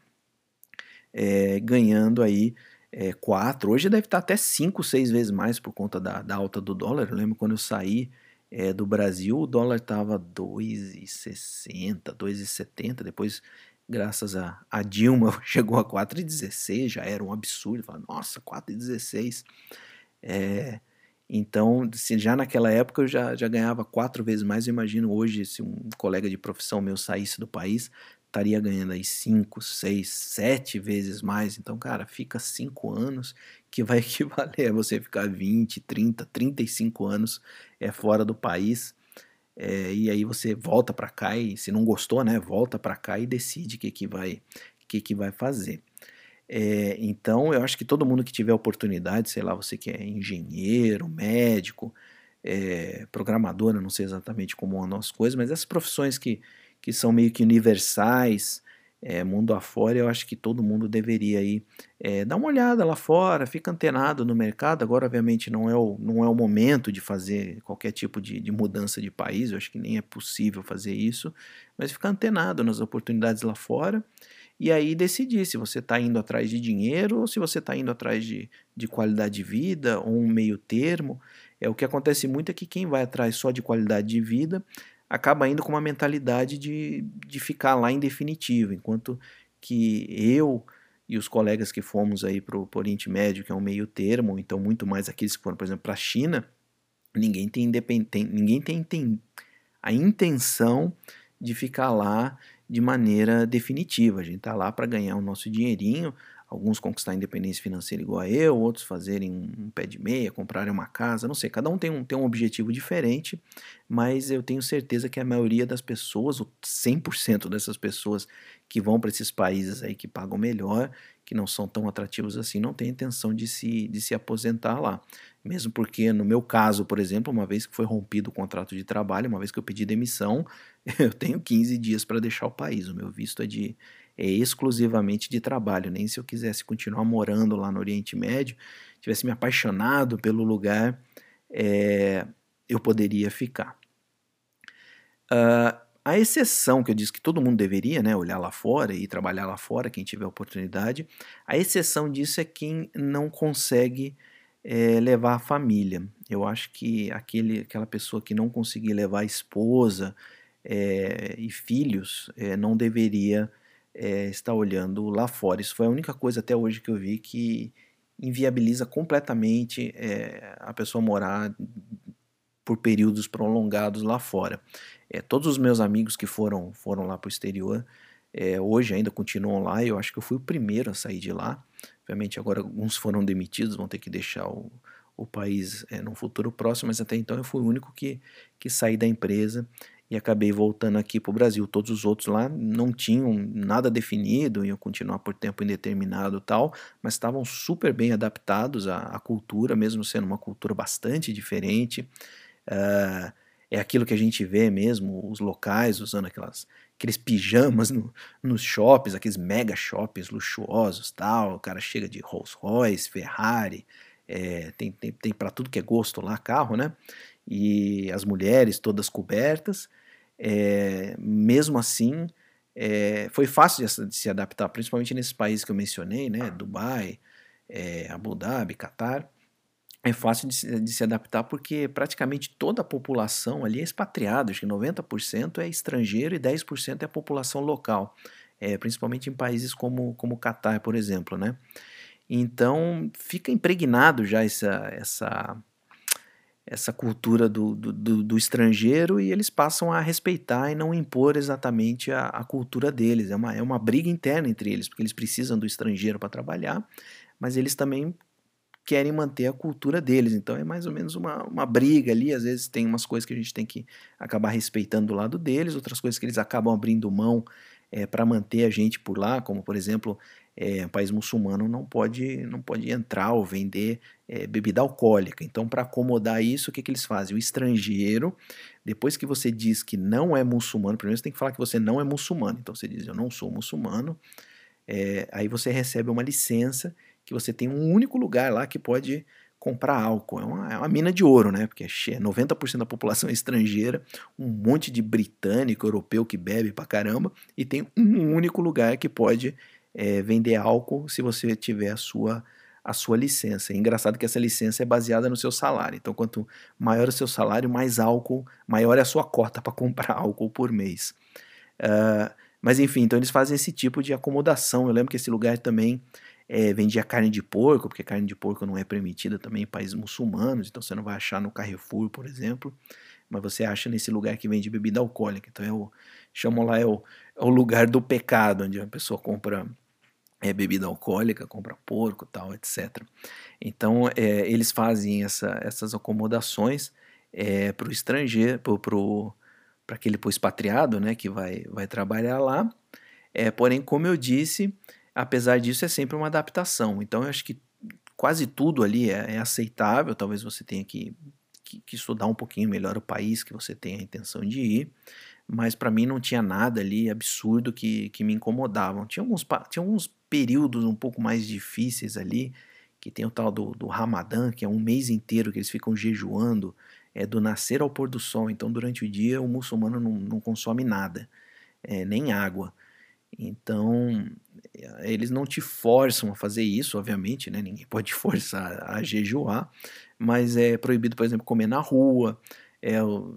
é, ganhando aí é, quatro, hoje deve estar até cinco, seis vezes mais por conta da, da alta do dólar. Eu lembro quando eu saí é, do Brasil, o dólar estava 2,60, 2,70, depois graças a, a Dilma chegou a 4,16, já era um absurdo, falava, nossa, 4,16, é, então, se já naquela época eu já, já ganhava quatro vezes mais, eu imagino hoje, se um colega de profissão meu saísse do país, estaria ganhando aí cinco, seis, sete vezes mais. Então, cara, fica cinco anos que vai equivaler a você ficar 20, 30, 35 anos é, fora do país. É, e aí você volta para cá e se não gostou, né, volta para cá e decide o que, que, vai, que, que vai fazer. É, então, eu acho que todo mundo que tiver oportunidade, sei lá, você que é engenheiro, médico, é, programador, não sei exatamente como andam as coisas, mas essas profissões que, que são meio que universais, é, mundo afora, eu acho que todo mundo deveria ir é, dar uma olhada lá fora, fica antenado no mercado. Agora, obviamente, não é o, não é o momento de fazer qualquer tipo de, de mudança de país, eu acho que nem é possível fazer isso, mas fica antenado nas oportunidades lá fora e aí decidir se você está indo atrás de dinheiro ou se você está indo atrás de, de qualidade de vida ou um meio termo. É o que acontece muito é que quem vai atrás só de qualidade de vida acaba indo com uma mentalidade de, de ficar lá em definitivo, enquanto que eu e os colegas que fomos aí para o Oriente Médio, que é um meio termo, então muito mais aqueles que foram, por exemplo, para a China, ninguém tem, ninguém tem, tem a intenção de ficar lá de maneira definitiva. A gente está lá para ganhar o nosso dinheirinho, alguns conquistar independência financeira igual a eu, outros fazerem um pé de meia, comprarem uma casa, não sei, cada um tem um, tem um objetivo diferente, mas eu tenho certeza que a maioria das pessoas, ou 100% dessas pessoas que vão para esses países aí que pagam melhor, que não são tão atrativos assim, não tem intenção de se, de se aposentar lá. Mesmo porque, no meu caso, por exemplo, uma vez que foi rompido o contrato de trabalho, uma vez que eu pedi demissão, eu tenho 15 dias para deixar o país. O meu visto é, de, é exclusivamente de trabalho. Nem se eu quisesse continuar morando lá no Oriente Médio, tivesse me apaixonado pelo lugar, é, eu poderia ficar. Uh, a exceção que eu disse que todo mundo deveria, né, olhar lá fora e trabalhar lá fora, quem tiver oportunidade, a exceção disso é quem não consegue é, levar a família. Eu acho que aquele, aquela pessoa que não conseguir levar a esposa é, e filhos é, não deveria estar olhando lá fora. Isso foi a única coisa até hoje que eu vi que inviabiliza completamente a pessoa morar por períodos prolongados lá fora. É, todos os meus amigos que foram, foram lá para o exterior, é, hoje ainda continuam lá, eu acho que eu fui o primeiro a sair de lá. Obviamente agora alguns foram demitidos, vão ter que deixar o, o país é, no futuro próximo, mas até então eu fui o único que, que saí da empresa e acabei voltando aqui para o Brasil. Todos os outros lá não tinham nada definido, iam continuar por tempo indeterminado tal, mas estavam super bem adaptados à, à cultura, mesmo sendo uma cultura bastante diferente. Uh, é aquilo que a gente vê mesmo, os locais usando aquelas, aqueles pijamas no, nos shoppings, aqueles mega shoppings luxuosos tal. O cara chega de Rolls Royce, Ferrari, é, tem, tem, tem para tudo que é gosto lá carro, né? E as mulheres todas cobertas. É, mesmo assim, é, foi fácil de, de, se adaptar, principalmente nesses países que eu mencionei, né, Dubai, é, Abu Dhabi, Catar. É fácil de se, de se, adaptar porque praticamente toda a população ali é expatriada, acho que 90% é estrangeiro e 10% é a população local, é, principalmente em países como, como Catar, por exemplo, né? Então fica impregnado já essa, essa essa cultura do, do, do, estrangeiro e eles passam a respeitar e não impor exatamente a, a, cultura deles. É uma, é uma briga interna entre eles, porque eles precisam do estrangeiro para trabalhar, mas eles também querem manter a cultura deles. Então é mais ou menos uma, uma briga ali. Às vezes tem umas coisas que a gente tem que acabar respeitando do lado deles, outras coisas que eles acabam abrindo mão é, para manter a gente por lá, como por exemplo é, país muçulmano não pode, não pode entrar ou vender é, bebida alcoólica. Então, para acomodar isso, o que, que eles fazem? O estrangeiro, depois que você diz que não é muçulmano, primeiro você tem que falar que você não é muçulmano. Então, você diz, eu não sou muçulmano. É, aí você recebe uma licença que você tem um único lugar lá que pode comprar álcool. É uma, é uma mina de ouro, né? Porque 90% da população é estrangeira, um monte de britânico, europeu que bebe pra caramba, e tem um único lugar que pode é, vender álcool se você tiver a sua, a sua licença. É engraçado que essa licença é baseada no seu salário. Então, quanto maior o seu salário, mais álcool, maior é a sua cota para comprar álcool por mês. Uh, mas enfim, então eles fazem esse tipo de acomodação. Eu lembro que esse lugar também é, vendia carne de porco, porque carne de porco não é permitida também em países muçulmanos, então você não vai achar no Carrefour, por exemplo, mas você acha nesse lugar que vende bebida alcoólica. Então é o, chamam lá é o, é o lugar do pecado, onde a pessoa compra é, bebida alcoólica, compra porco, tal, etc. Então é, eles fazem essa, essas acomodações é, para o estrangeiro, para aquele expatriado, né, que vai, vai trabalhar lá. É, porém, como eu disse, apesar disso é sempre uma adaptação. Então eu acho que quase tudo ali é, é aceitável. Talvez você tenha que, que, que estudar um pouquinho melhor o país que você tem a intenção de ir mas para mim não tinha nada ali absurdo que, que me incomodavam. Tinha alguns, tinha alguns períodos um pouco mais difíceis ali, que tem o tal do, do Ramadã, que é um mês inteiro que eles ficam jejuando, é do nascer ao pôr do sol. Então, durante o dia, o muçulmano não, não consome nada, é, nem água. Então, eles não te forçam a fazer isso, obviamente, né? Ninguém pode forçar a jejuar, mas é proibido, por exemplo, comer na rua, é,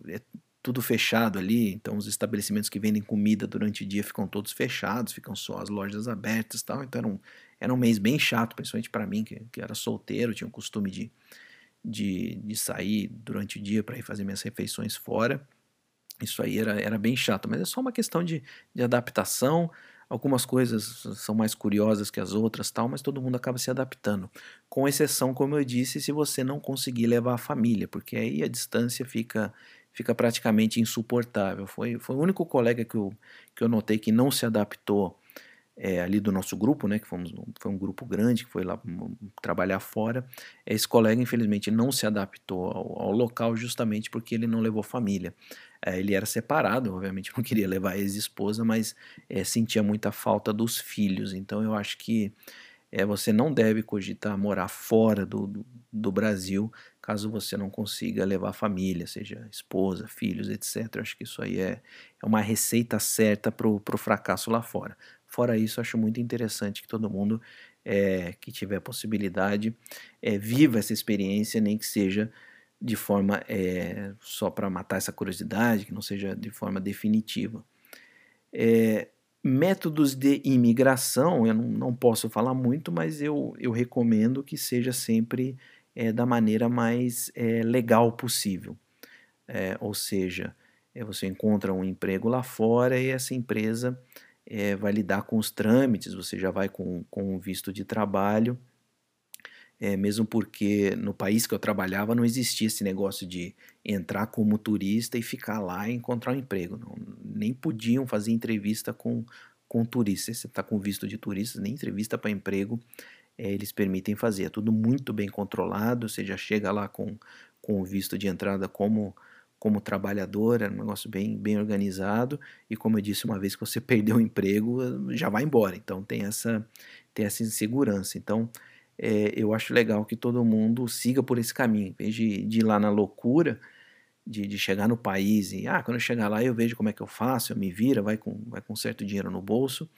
é tudo fechado ali, então os estabelecimentos que vendem comida durante o dia ficam todos fechados, ficam só as lojas abertas e tal, então era um, era um mês bem chato, principalmente para mim, que, que era solteiro, tinha o costume de, de, de sair durante o dia para ir fazer minhas refeições fora, isso aí era, era bem chato, mas é só uma questão de, de adaptação, algumas coisas são mais curiosas que as outras tal, mas todo mundo acaba se adaptando, com exceção, como eu disse, se você não conseguir levar a família, porque aí a distância fica fica praticamente insuportável. Foi, foi o único colega que eu, que eu notei que não se adaptou é, ali do nosso grupo, né, que fomos, foi um grupo grande que foi lá trabalhar fora. Esse colega, infelizmente, não se adaptou ao, ao local justamente porque ele não levou família. É, ele era separado, obviamente não queria levar a ex-esposa, mas é, sentia muita falta dos filhos. Então eu acho que é, você não deve cogitar morar fora do, do, do, Brasil caso você não consiga levar a família, seja esposa, filhos, etc. Eu acho que isso aí é, é uma receita certa para o fracasso lá fora. Fora isso, acho muito interessante que todo mundo é, que tiver possibilidade é, viva essa experiência, nem que seja de forma é, só para matar essa curiosidade, que não seja de forma definitiva. É, Métodos de imigração, eu não, não posso falar muito, mas eu, eu recomendo que seja sempre é, da maneira mais legal possível. ou seja, você encontra um emprego lá fora e essa empresa vai lidar com os trâmites, você já vai com, com um visto de trabalho, é, mesmo porque no país que eu trabalhava não existia esse negócio de entrar como turista e ficar lá e encontrar um emprego. Não, nem podiam fazer entrevista com, com turistas. Você está com visto de turista, nem entrevista para emprego é, eles permitem fazer. É tudo muito bem controlado, você já chega lá com, com o visto de entrada como como trabalhador, é um negócio bem, bem organizado, e como eu disse uma vez que você perdeu o emprego, já vai embora, então tem essa, tem essa insegurança. Então, é, eu acho legal que todo mundo siga por esse caminho, em vez de, de ir lá na loucura, de, de, chegar no país e, ah, quando eu chegar lá eu vejo como é que eu faço, eu me vira, vai com, vai com certo dinheiro no bolso,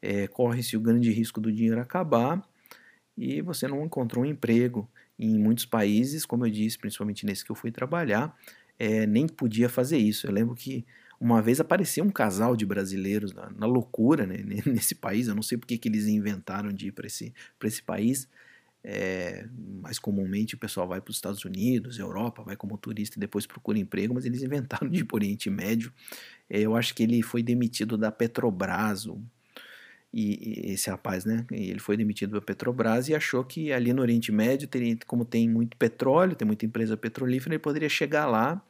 é, corre-se o grande risco do dinheiro acabar e você não encontrou um emprego. Em muitos países, como eu disse, principalmente nesse que eu fui trabalhar, é, nem podia fazer isso. Eu lembro que uma vez apareceu um casal de brasileiros na, na loucura né, nesse país. Eu não sei porque que eles inventaram de ir para esse, esse país. É, mais comumente o pessoal vai para os Estados Unidos, Europa, vai como turista e depois procura emprego, mas eles inventaram de ir para o Oriente Médio. É, eu acho que ele foi demitido da Petrobras, e, esse rapaz, né? Ele foi demitido da Petrobras e achou que ali no Oriente Médio, teria, como tem muito petróleo, tem muita empresa petrolífera, ele poderia chegar lá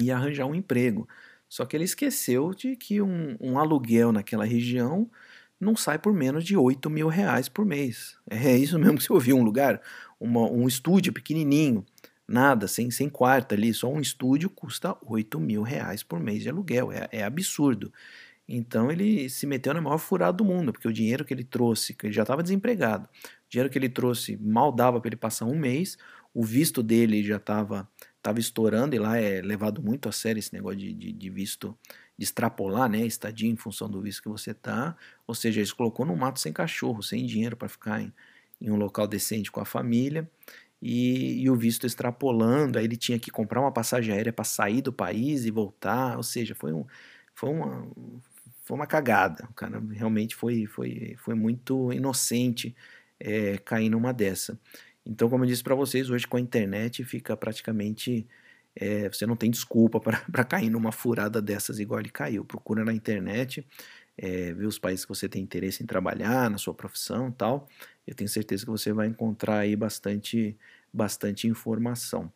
e arranjar um emprego. Só que ele esqueceu de que um, um aluguel naquela região não sai por menos de 8 mil reais por mês. É isso mesmo que você ouviu, um lugar, uma, um estúdio pequenininho, nada, sem, sem quarto ali, só um estúdio custa 8 mil reais por mês de aluguel, é, é absurdo. Então ele se meteu na maior furada do mundo, porque o dinheiro que ele trouxe, que ele já estava desempregado, o dinheiro que ele trouxe mal dava para ele passar um mês, o visto dele já estava tava estourando, e lá é levado muito a sério esse negócio de, de, de visto, de extrapolar, né, estadia em função do visto que você tá, ou seja, ele se colocou no mato sem cachorro, sem dinheiro para ficar em, em um local decente com a família, e, e, o visto extrapolando, aí ele tinha que comprar uma passagem aérea para sair do país e voltar, ou seja, foi um, foi uma, foi uma cagada. O cara realmente foi, foi, foi muito inocente é, cair numa dessa. Então, como eu disse para vocês, hoje com a internet fica praticamente. É, você não tem desculpa para cair numa furada dessas igual ele caiu. Procura na internet, é, vê os países que você tem interesse em trabalhar, na sua profissão tal. Eu tenho certeza que você vai encontrar aí bastante, bastante informação.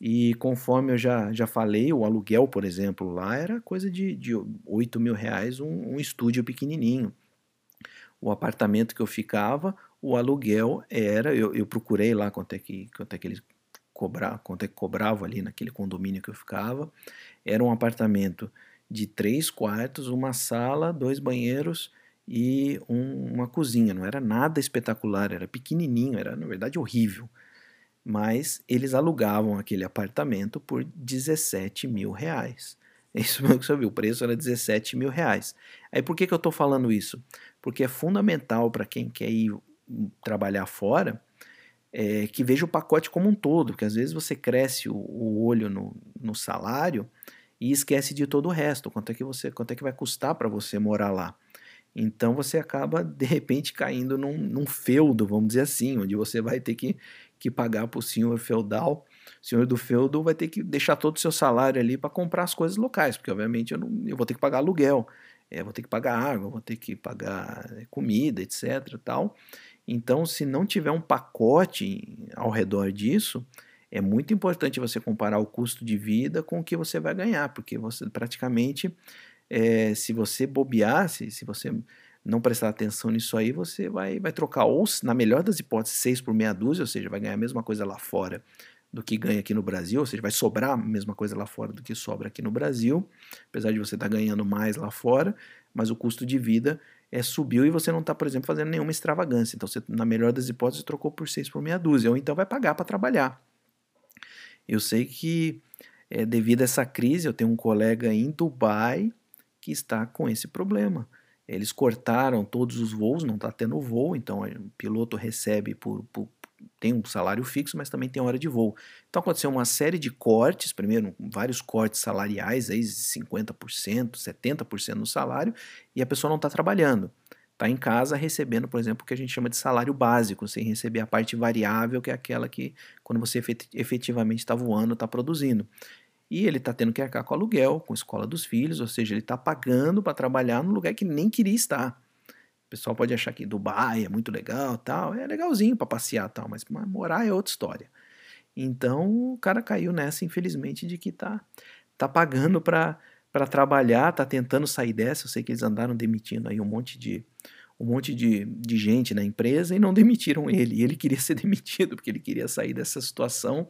E conforme eu já, já falei, o aluguel, por exemplo, lá era coisa de, de 8 mil reais um, um estúdio pequenininho. O apartamento que eu ficava, o aluguel era, eu, eu procurei lá quanto é que, quanto é que eles cobrar, quanto é que cobrava ali naquele condomínio que eu ficava. Era um apartamento de três quartos, uma sala, dois banheiros e um, uma cozinha. Não era nada espetacular, era pequenininho, era na verdade horrível mas eles alugavam aquele apartamento por 17 mil reais. É isso mesmo que você viu, o preço era 17 mil reais. Aí por que, que eu estou falando isso? Porque é fundamental para quem quer ir trabalhar fora é, que veja o pacote como um todo, porque às vezes você cresce o, o olho no, no, salário e esquece de todo o resto, quanto é que você, quanto é que vai custar para você morar lá. Então você acaba de repente caindo num, num feudo, vamos dizer assim, onde você vai ter que que pagar para o senhor feudal. O senhor do feudo vai ter que deixar todo o seu salário ali para comprar as coisas locais, porque obviamente eu, não, eu vou ter que pagar aluguel, é, vou ter que pagar água, vou ter que pagar é, comida, etc. Tal. Então, se não tiver um pacote ao redor disso, é muito importante você comparar o custo de vida com o que você vai ganhar, porque você praticamente, é, se você bobear, se, se você não prestar atenção nisso aí, você vai, vai trocar, ou na melhor das hipóteses, 6 por meia dúzia, ou seja, vai ganhar a mesma coisa lá fora do que ganha aqui no Brasil, ou seja, vai sobrar a mesma coisa lá fora do que sobra aqui no Brasil, apesar de você estar tá ganhando mais lá fora, mas o custo de vida é, subiu e você não está, por exemplo, fazendo nenhuma extravagância. Então, você, na melhor das hipóteses, trocou por 6 por meia dúzia, ou então vai pagar para trabalhar. Eu sei que, é, devido a essa crise, eu tenho um colega em Dubai que está com esse problema. Eles cortaram todos os voos, não está tendo voo, então o piloto recebe por, por, tem um salário fixo, mas também tem hora de voo. Então aconteceu uma série de cortes, primeiro vários cortes salariais, aí 50%, 70% no salário, e a pessoa não está trabalhando. Está em casa recebendo, por exemplo, o que a gente chama de salário básico, sem receber a parte variável, que é aquela que, quando você efetivamente está voando, está produzindo. e ele está tendo que arcar com aluguel, com a escola dos filhos, ou seja, ele está pagando para trabalhar num lugar que nem queria estar. O pessoal pode achar que Dubai é muito legal, tal, é legalzinho para passear, tal, mas morar é outra história. Então o cara caiu nessa, infelizmente, de que tá, tá pagando para trabalhar, tá tentando sair dessa. Eu sei que eles andaram demitindo aí um monte de um monte de, de gente na empresa e não demitiram ele. E ele queria ser demitido, porque ele queria sair dessa situação.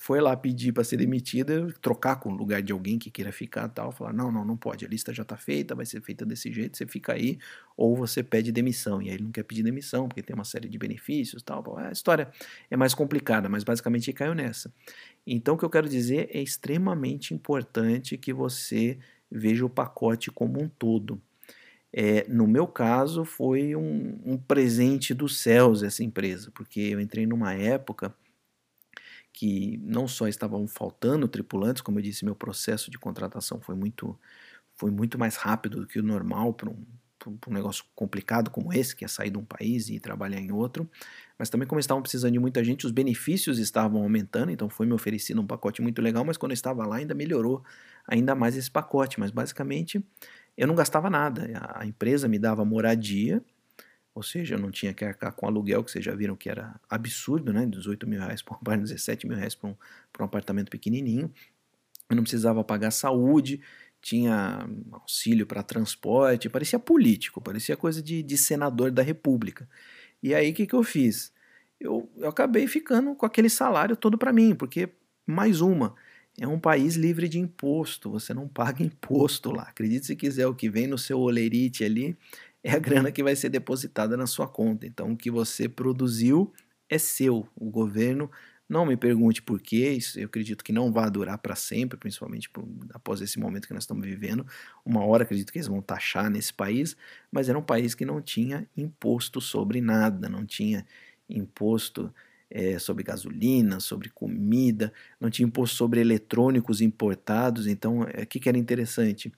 Foi lá pedir para ser demitido, trocar com o lugar de alguém que queira ficar tal. Falar: não, não, não pode, a lista já está feita, vai ser feita desse jeito, você fica aí, ou você pede demissão. E aí ele não quer pedir demissão, porque tem uma série de benefícios tal. A história é mais complicada, mas basicamente caiu nessa. Então o que eu quero dizer é extremamente importante que você veja o pacote como um todo. É, no meu caso, foi um, um, presente dos céus essa empresa, porque eu entrei numa época que não só estavam faltando tripulantes, como eu disse, meu processo de contratação foi muito, foi muito mais rápido do que o normal para um, um negócio complicado como esse, que é sair de um país e trabalhar em outro, mas também como estavam precisando de muita gente, os benefícios estavam aumentando, então foi me oferecido um pacote muito legal, mas quando eu estava lá ainda melhorou ainda mais esse pacote, mas basicamente eu não gastava nada. A empresa me dava moradia, ou seja, eu não tinha que arcar com aluguel, que vocês já viram que era absurdo, né? 18 mil reais por um 17 mil reais para um, um apartamento pequenininho. Eu não precisava pagar saúde, tinha auxílio para transporte, parecia político, parecia coisa de, de senador da república. E aí o que, que eu fiz? Eu, eu acabei ficando com aquele salário todo para mim, porque, mais uma, é um país livre de imposto, você não paga imposto lá. Acredite se quiser, o que vem no seu olerite ali é a grana que vai ser depositada na sua conta. Então, o que você produziu é seu. O governo, não me pergunte por quê, isso eu acredito que não vai durar para sempre, principalmente por, após esse momento que nós estamos vivendo. Uma hora acredito que eles vão taxar nesse país, mas era um país que não tinha imposto sobre nada, não tinha imposto é, sobre gasolina, sobre comida, não tinha imposto sobre eletrônicos importados. Então, o é, que, que era interessante?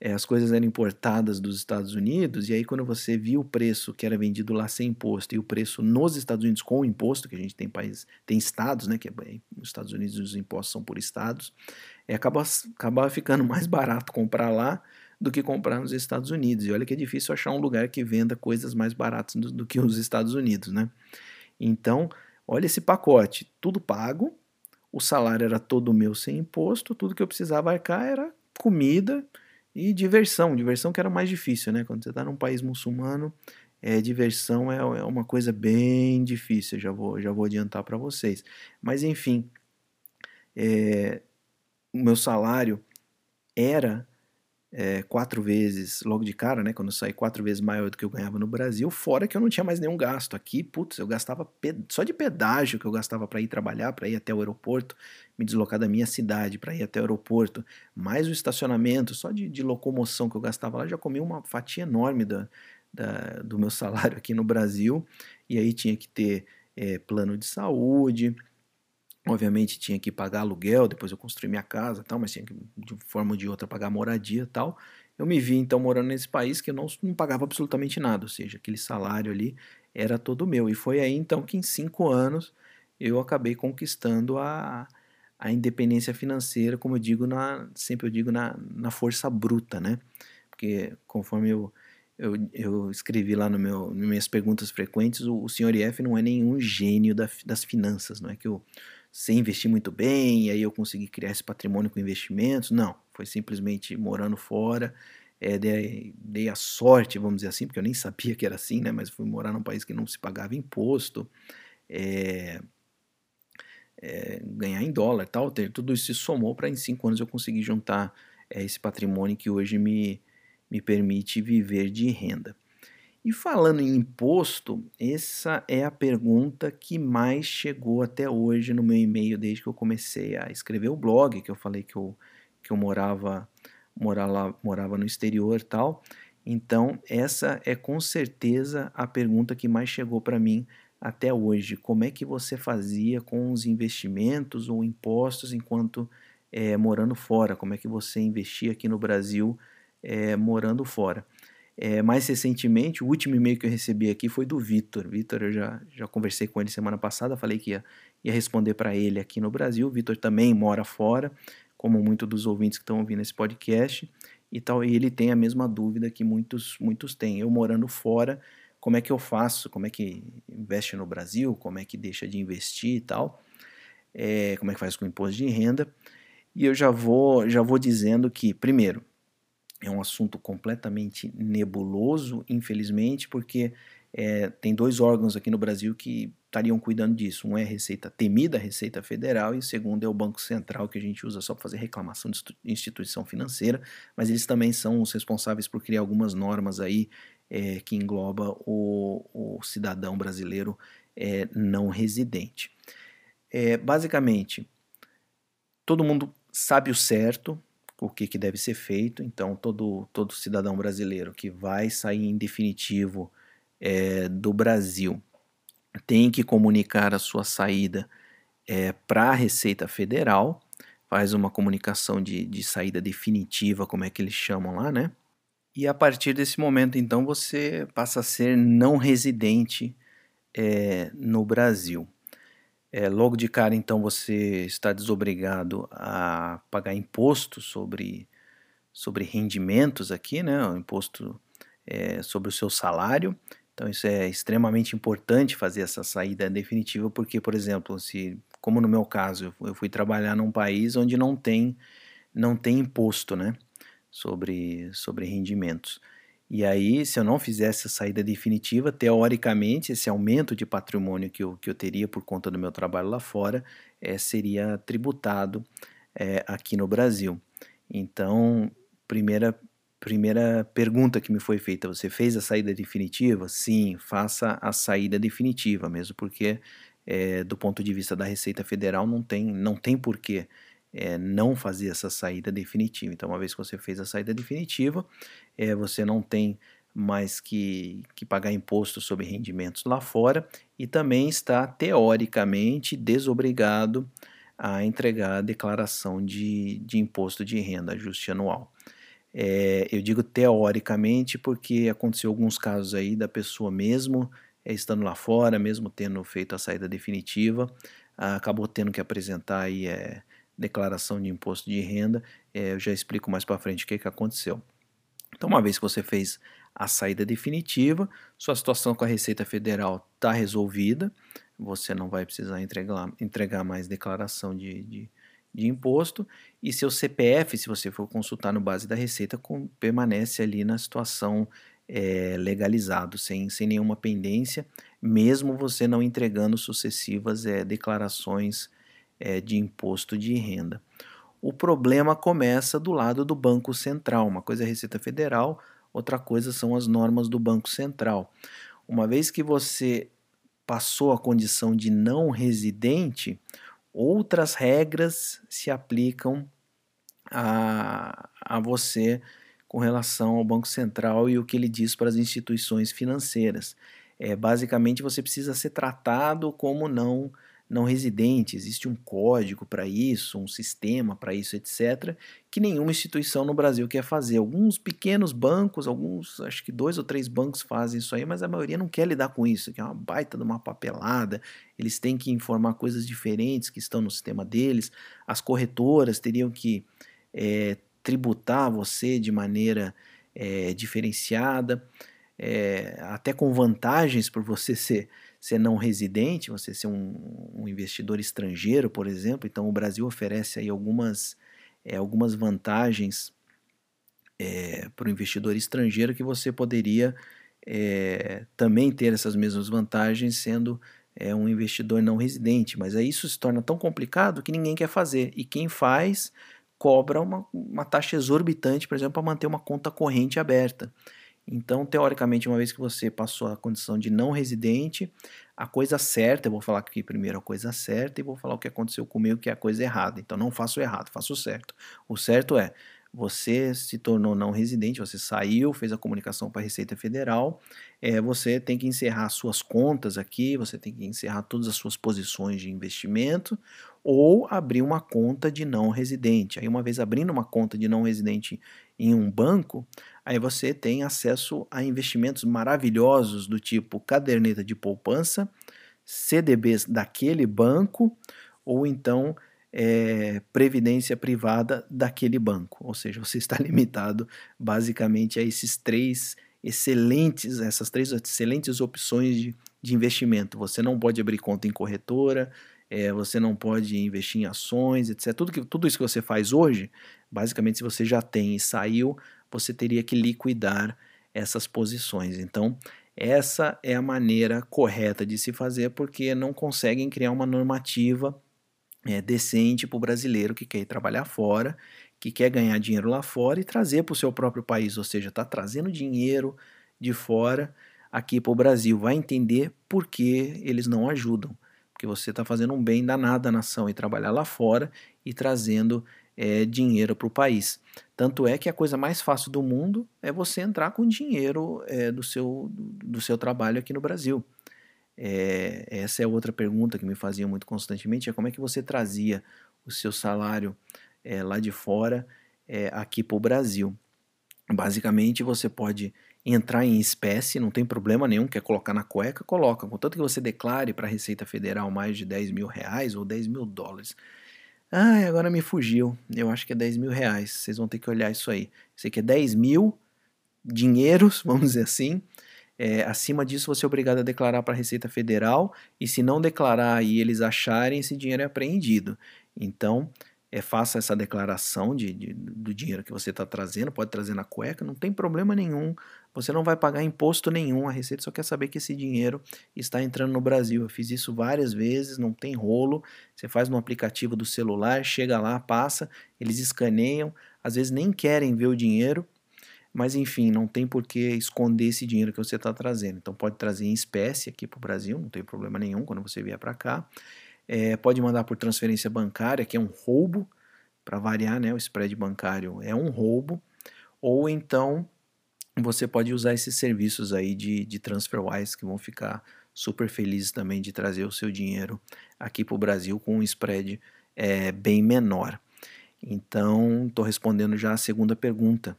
É, as coisas eram importadas dos Estados Unidos, e aí quando você via o preço que era vendido lá sem imposto e o preço nos Estados Unidos com imposto, que a gente tem países, tem estados, né, que é, nos Estados Unidos os impostos são por estados, é, acaba, acaba ficando mais barato comprar lá do que comprar nos Estados Unidos. E olha que é difícil achar um lugar que venda coisas mais baratas do, do que os Estados Unidos, né? Então, Olha esse pacote, tudo pago, o salário era todo meu sem imposto, tudo que eu precisava arcar era comida e diversão. Diversão que era mais difícil, né? Quando você está num país muçulmano, é, diversão é, é uma coisa bem difícil, já vou, já vou adiantar para vocês. Mas enfim, é, o meu salário era é, quatro vezes, logo de cara, né? Quando eu saí, quatro vezes maior do que eu ganhava no Brasil, fora que eu não tinha mais nenhum gasto. Aqui, putz, eu gastava só de pedágio que eu gastava para ir trabalhar, para ir até o aeroporto, me deslocar da minha cidade para ir até o aeroporto, mais o estacionamento, só de, de locomoção que eu gastava lá, já comi uma fatia enorme da, da, do meu salário aqui no Brasil. E aí tinha que ter é, plano de saúde, Obviamente tinha que pagar aluguel, depois eu construí minha casa, tal, mas tinha que de forma ou de outra pagar moradia, tal. Eu me vi então morando nesse país que eu não, não pagava absolutamente nada, ou seja, aquele salário ali era todo meu. E foi aí então que em cinco anos eu acabei conquistando a, a independência financeira, como eu digo, na, sempre eu digo na, na força bruta, né? Porque conforme eu, eu, eu escrevi lá no meu, nas minhas perguntas frequentes, o, o senhor IF não é nenhum gênio da, das finanças, não é que eu sem investir muito bem, e aí eu consegui criar esse patrimônio com investimentos. Não, foi simplesmente morando fora. É, dei, dei, a sorte, vamos dizer assim, porque eu nem sabia que era assim, né? Mas fui morar num país que não se pagava imposto, é, é, ganhar em dólar tal. Tudo isso se somou para em cinco anos eu conseguir juntar é, esse patrimônio que hoje me, me permite viver de renda. E falando em imposto, essa é a pergunta que mais chegou até hoje no meu e-mail desde que eu comecei a escrever o blog, que eu falei que eu, que eu morava, morava, morava no exterior tal. Então, essa é com certeza a pergunta que mais chegou para mim até hoje. Como é que você fazia com os investimentos ou impostos enquanto é, morando fora? Como é que você investia aqui no Brasil é, morando fora? É, mais recentemente, o último e-mail que eu recebi aqui foi do Vitor. Vitor, eu já, já conversei com ele semana passada, falei que ia, ia responder para ele aqui no Brasil. O Vitor também mora fora, como muitos dos ouvintes que estão ouvindo esse podcast, e tal, e ele tem a mesma dúvida que muitos, muitos têm. Eu morando fora, como é que eu faço? Como é que investe no Brasil? Como é que deixa de investir e tal? É, como é que faz com o imposto de renda? E eu já vou, já vou dizendo que, primeiro, é um assunto completamente nebuloso, infelizmente, porque é, tem dois órgãos aqui no Brasil que estariam cuidando disso. Um é a Receita temida, a Receita Federal, e o segundo é o Banco Central, que a gente usa só para fazer reclamação de instituição financeira, mas eles também são os responsáveis por criar algumas normas aí é, que engloba o, o cidadão brasileiro é, não residente. É, basicamente, todo mundo sabe o certo, o que, que deve ser feito, então todo, todo cidadão brasileiro que vai sair em definitivo é, do Brasil tem que comunicar a sua saída é, para a Receita Federal, faz uma comunicação de, de saída definitiva, como é que eles chamam lá, né? E a partir desse momento, então, você passa a ser não residente é, no Brasil. É, logo de cara, então, você está desobrigado a pagar imposto sobre, sobre rendimentos aqui, né? O imposto é, sobre o seu salário. Então isso é extremamente importante fazer essa saída definitiva, porque, por exemplo, se, como no meu caso, eu fui trabalhar num país onde não tem, não tem imposto, né, sobre, sobre rendimentos. E aí, se eu não fizesse a saída definitiva, teoricamente, esse aumento de patrimônio que eu, que eu teria por conta do meu trabalho lá fora é, seria tributado é, aqui no Brasil. Então, primeira, Primeira pergunta que me foi feita: você fez a saída definitiva? Sim, faça a saída definitiva, mesmo porque, é, do ponto de vista da Receita Federal, não tem, não tem porquê é, não fazer essa saída definitiva. Então, uma vez que você fez a saída definitiva, é, você não tem mais que, que pagar imposto sobre rendimentos lá fora e também está teoricamente desobrigado a entregar a declaração de, de imposto de renda, ajuste anual. É, eu digo teoricamente porque aconteceu alguns casos aí da pessoa mesmo estando lá fora, mesmo tendo feito a saída definitiva, acabou tendo que apresentar aí é, declaração de imposto de renda. É, eu já explico mais para frente o que, que aconteceu. Então, uma vez que você fez a saída definitiva, sua situação com a Receita Federal está resolvida, você não vai precisar entregar, entregar mais declaração de, de de imposto e seu CPF, se você for consultar no base da Receita, com, permanece ali na situação é, legalizado, sem, sem nenhuma pendência, mesmo você não entregando sucessivas é, declarações é, de imposto de renda. O problema começa do lado do Banco Central. Uma coisa é a Receita Federal, outra coisa são as normas do Banco Central. Uma vez que você passou a condição de não residente, outras regras se aplicam a, a você com relação ao Banco Central e o que ele diz para as instituições financeiras. É, basicamente, você precisa ser tratado como não não residente, existe um código para isso, um sistema para isso, etc., que nenhuma instituição no Brasil quer fazer. Alguns pequenos bancos, alguns, acho que dois ou três bancos fazem isso aí, mas a maioria não quer lidar com isso, que é uma baita de uma papelada, eles têm que informar coisas diferentes que estão no sistema deles, as corretoras teriam que é, tributar você de maneira é, diferenciada, é, até com vantagens por você ser ser não residente, você ser um, um investidor estrangeiro, por exemplo. Então, o Brasil oferece aí algumas, é, algumas vantagens é, para o investidor estrangeiro que você poderia é, também ter essas mesmas vantagens sendo é, um investidor não residente. Mas aí isso se torna tão complicado que ninguém quer fazer. E quem faz cobra uma, uma taxa exorbitante, por exemplo, para manter uma conta corrente aberta. Então, teoricamente, uma vez que você passou a condição de não residente, a coisa certa, eu vou falar aqui primeiro a coisa certa e vou falar o que aconteceu comigo, que é a coisa errada. Então, não faço o errado, faço o certo. O certo é, você se tornou não residente, você saiu, fez a comunicação para a Receita Federal, é, você tem que encerrar suas contas aqui, você tem que encerrar todas as suas posições de investimento ou abrir uma conta de não residente. Aí, uma vez abrindo uma conta de não residente em um banco, aí você tem acesso a investimentos maravilhosos do tipo caderneta de poupança, CDBs daquele banco, ou então é, previdência privada daquele banco. Ou seja, você está limitado basicamente a esses três excelentes, essas três excelentes opções de, de investimento. Você não pode abrir conta em corretora, é, você não pode investir em ações, etc. Tudo, que, tudo isso que você faz hoje, basicamente, se você já tem e saiu, você teria que liquidar essas posições. Então, essa é a maneira correta de se fazer, porque não conseguem criar uma normativa é, decente para o brasileiro que quer ir trabalhar fora, que quer ganhar dinheiro lá fora e trazer para o seu próprio país, ou seja, está trazendo dinheiro de fora aqui para o Brasil. Vai entender por que eles não ajudam, porque você está fazendo um bem danado à nação e trabalhar lá fora e trazendo é, dinheiro para o país. Tanto é que a coisa mais fácil do mundo é você entrar com dinheiro é, do, seu, do seu trabalho aqui no Brasil. É, essa é outra pergunta que me faziam muito constantemente, é como é que você trazia o seu salário é, lá de fora é, aqui para o Brasil. Basicamente, você pode entrar em espécie, não tem problema nenhum, quer colocar na cueca, coloca. Contanto que você declare para a Receita Federal mais de 10 mil reais ou 10 mil dólares. Ah, agora me fugiu. Eu acho que é 10 mil reais. Vocês vão ter que olhar isso aí. Sei que é 10 mil dinheiros, vamos dizer assim, é, acima disso, você é obrigado a declarar para a Receita Federal e se não declarar e eles acharem, esse dinheiro é apreendido. Então, é, faça essa declaração de, de do dinheiro que você está trazendo, pode trazer na cueca, não tem problema nenhum. Você não vai pagar imposto nenhum, a Receita só quer saber que esse dinheiro está entrando no Brasil. Eu fiz isso várias vezes, não tem rolo. Você faz no aplicativo do celular, chega lá, passa, eles escaneiam, às vezes nem querem ver o dinheiro, mas enfim, não tem por que esconder esse dinheiro que você está trazendo. Então pode trazer em espécie aqui para o Brasil, não tem problema nenhum quando você vier para cá. É, pode mandar por transferência bancária, que é um roubo, para variar, né? O spread bancário é um roubo. Ou então você pode usar esses serviços aí de, de TransferWise que vão ficar super felizes também de trazer o seu dinheiro aqui para o Brasil com um spread é, bem menor. Então, estou respondendo já a segunda pergunta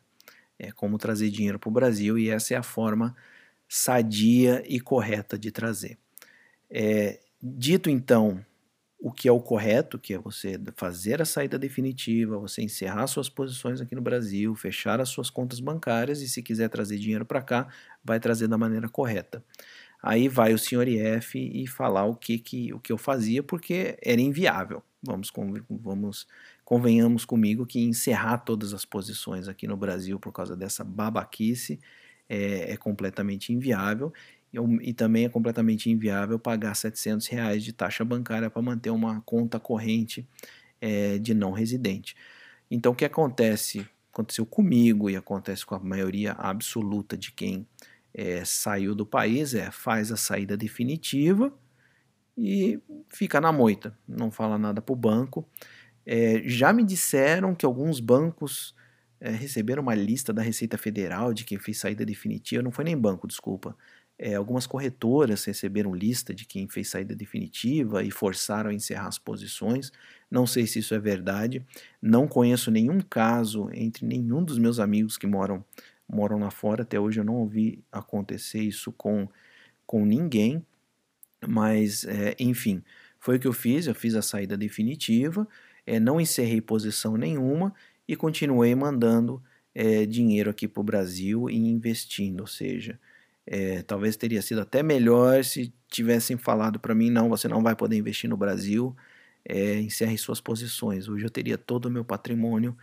é, como trazer dinheiro para o Brasil e essa é a forma sadia e correta de trazer. É, dito então o que é o correto, que é você fazer a saída definitiva, você encerrar suas posições aqui no Brasil, fechar as suas contas bancárias e se quiser trazer dinheiro para cá, vai trazer da maneira correta. Aí vai o senhor IF e falar o que, que, o que eu fazia, porque era inviável. Vamos, vamos convenhamos comigo que encerrar todas as posições aqui no Brasil por causa dessa babaquice é, é completamente inviável e, também é completamente inviável pagar 700 reais de taxa bancária para manter uma conta corrente é, de não residente. Então o que acontece, aconteceu comigo e acontece com a maioria absoluta de quem é, saiu do país é faz a saída definitiva e fica na moita, não fala nada para o banco é, já me disseram que alguns bancos é, receberam uma lista da Receita Federal de quem fez saída definitiva. Não foi nem banco, desculpa. É, algumas corretoras receberam lista de quem fez saída definitiva e forçaram a encerrar as posições. Não sei se isso é verdade. Não conheço nenhum caso entre nenhum dos meus amigos que moram moram lá fora. Até hoje eu não ouvi acontecer isso com, com ninguém. Mas, é, enfim, foi o que eu fiz. Eu fiz a saída definitiva é, não encerrei posição nenhuma e continuei mandando é, dinheiro aqui para o Brasil e investindo, ou seja, é, talvez teria sido até melhor se tivessem falado para mim, não, você não vai poder investir no Brasil, é, encerre suas posições. Hoje eu teria todo o meu patrimônio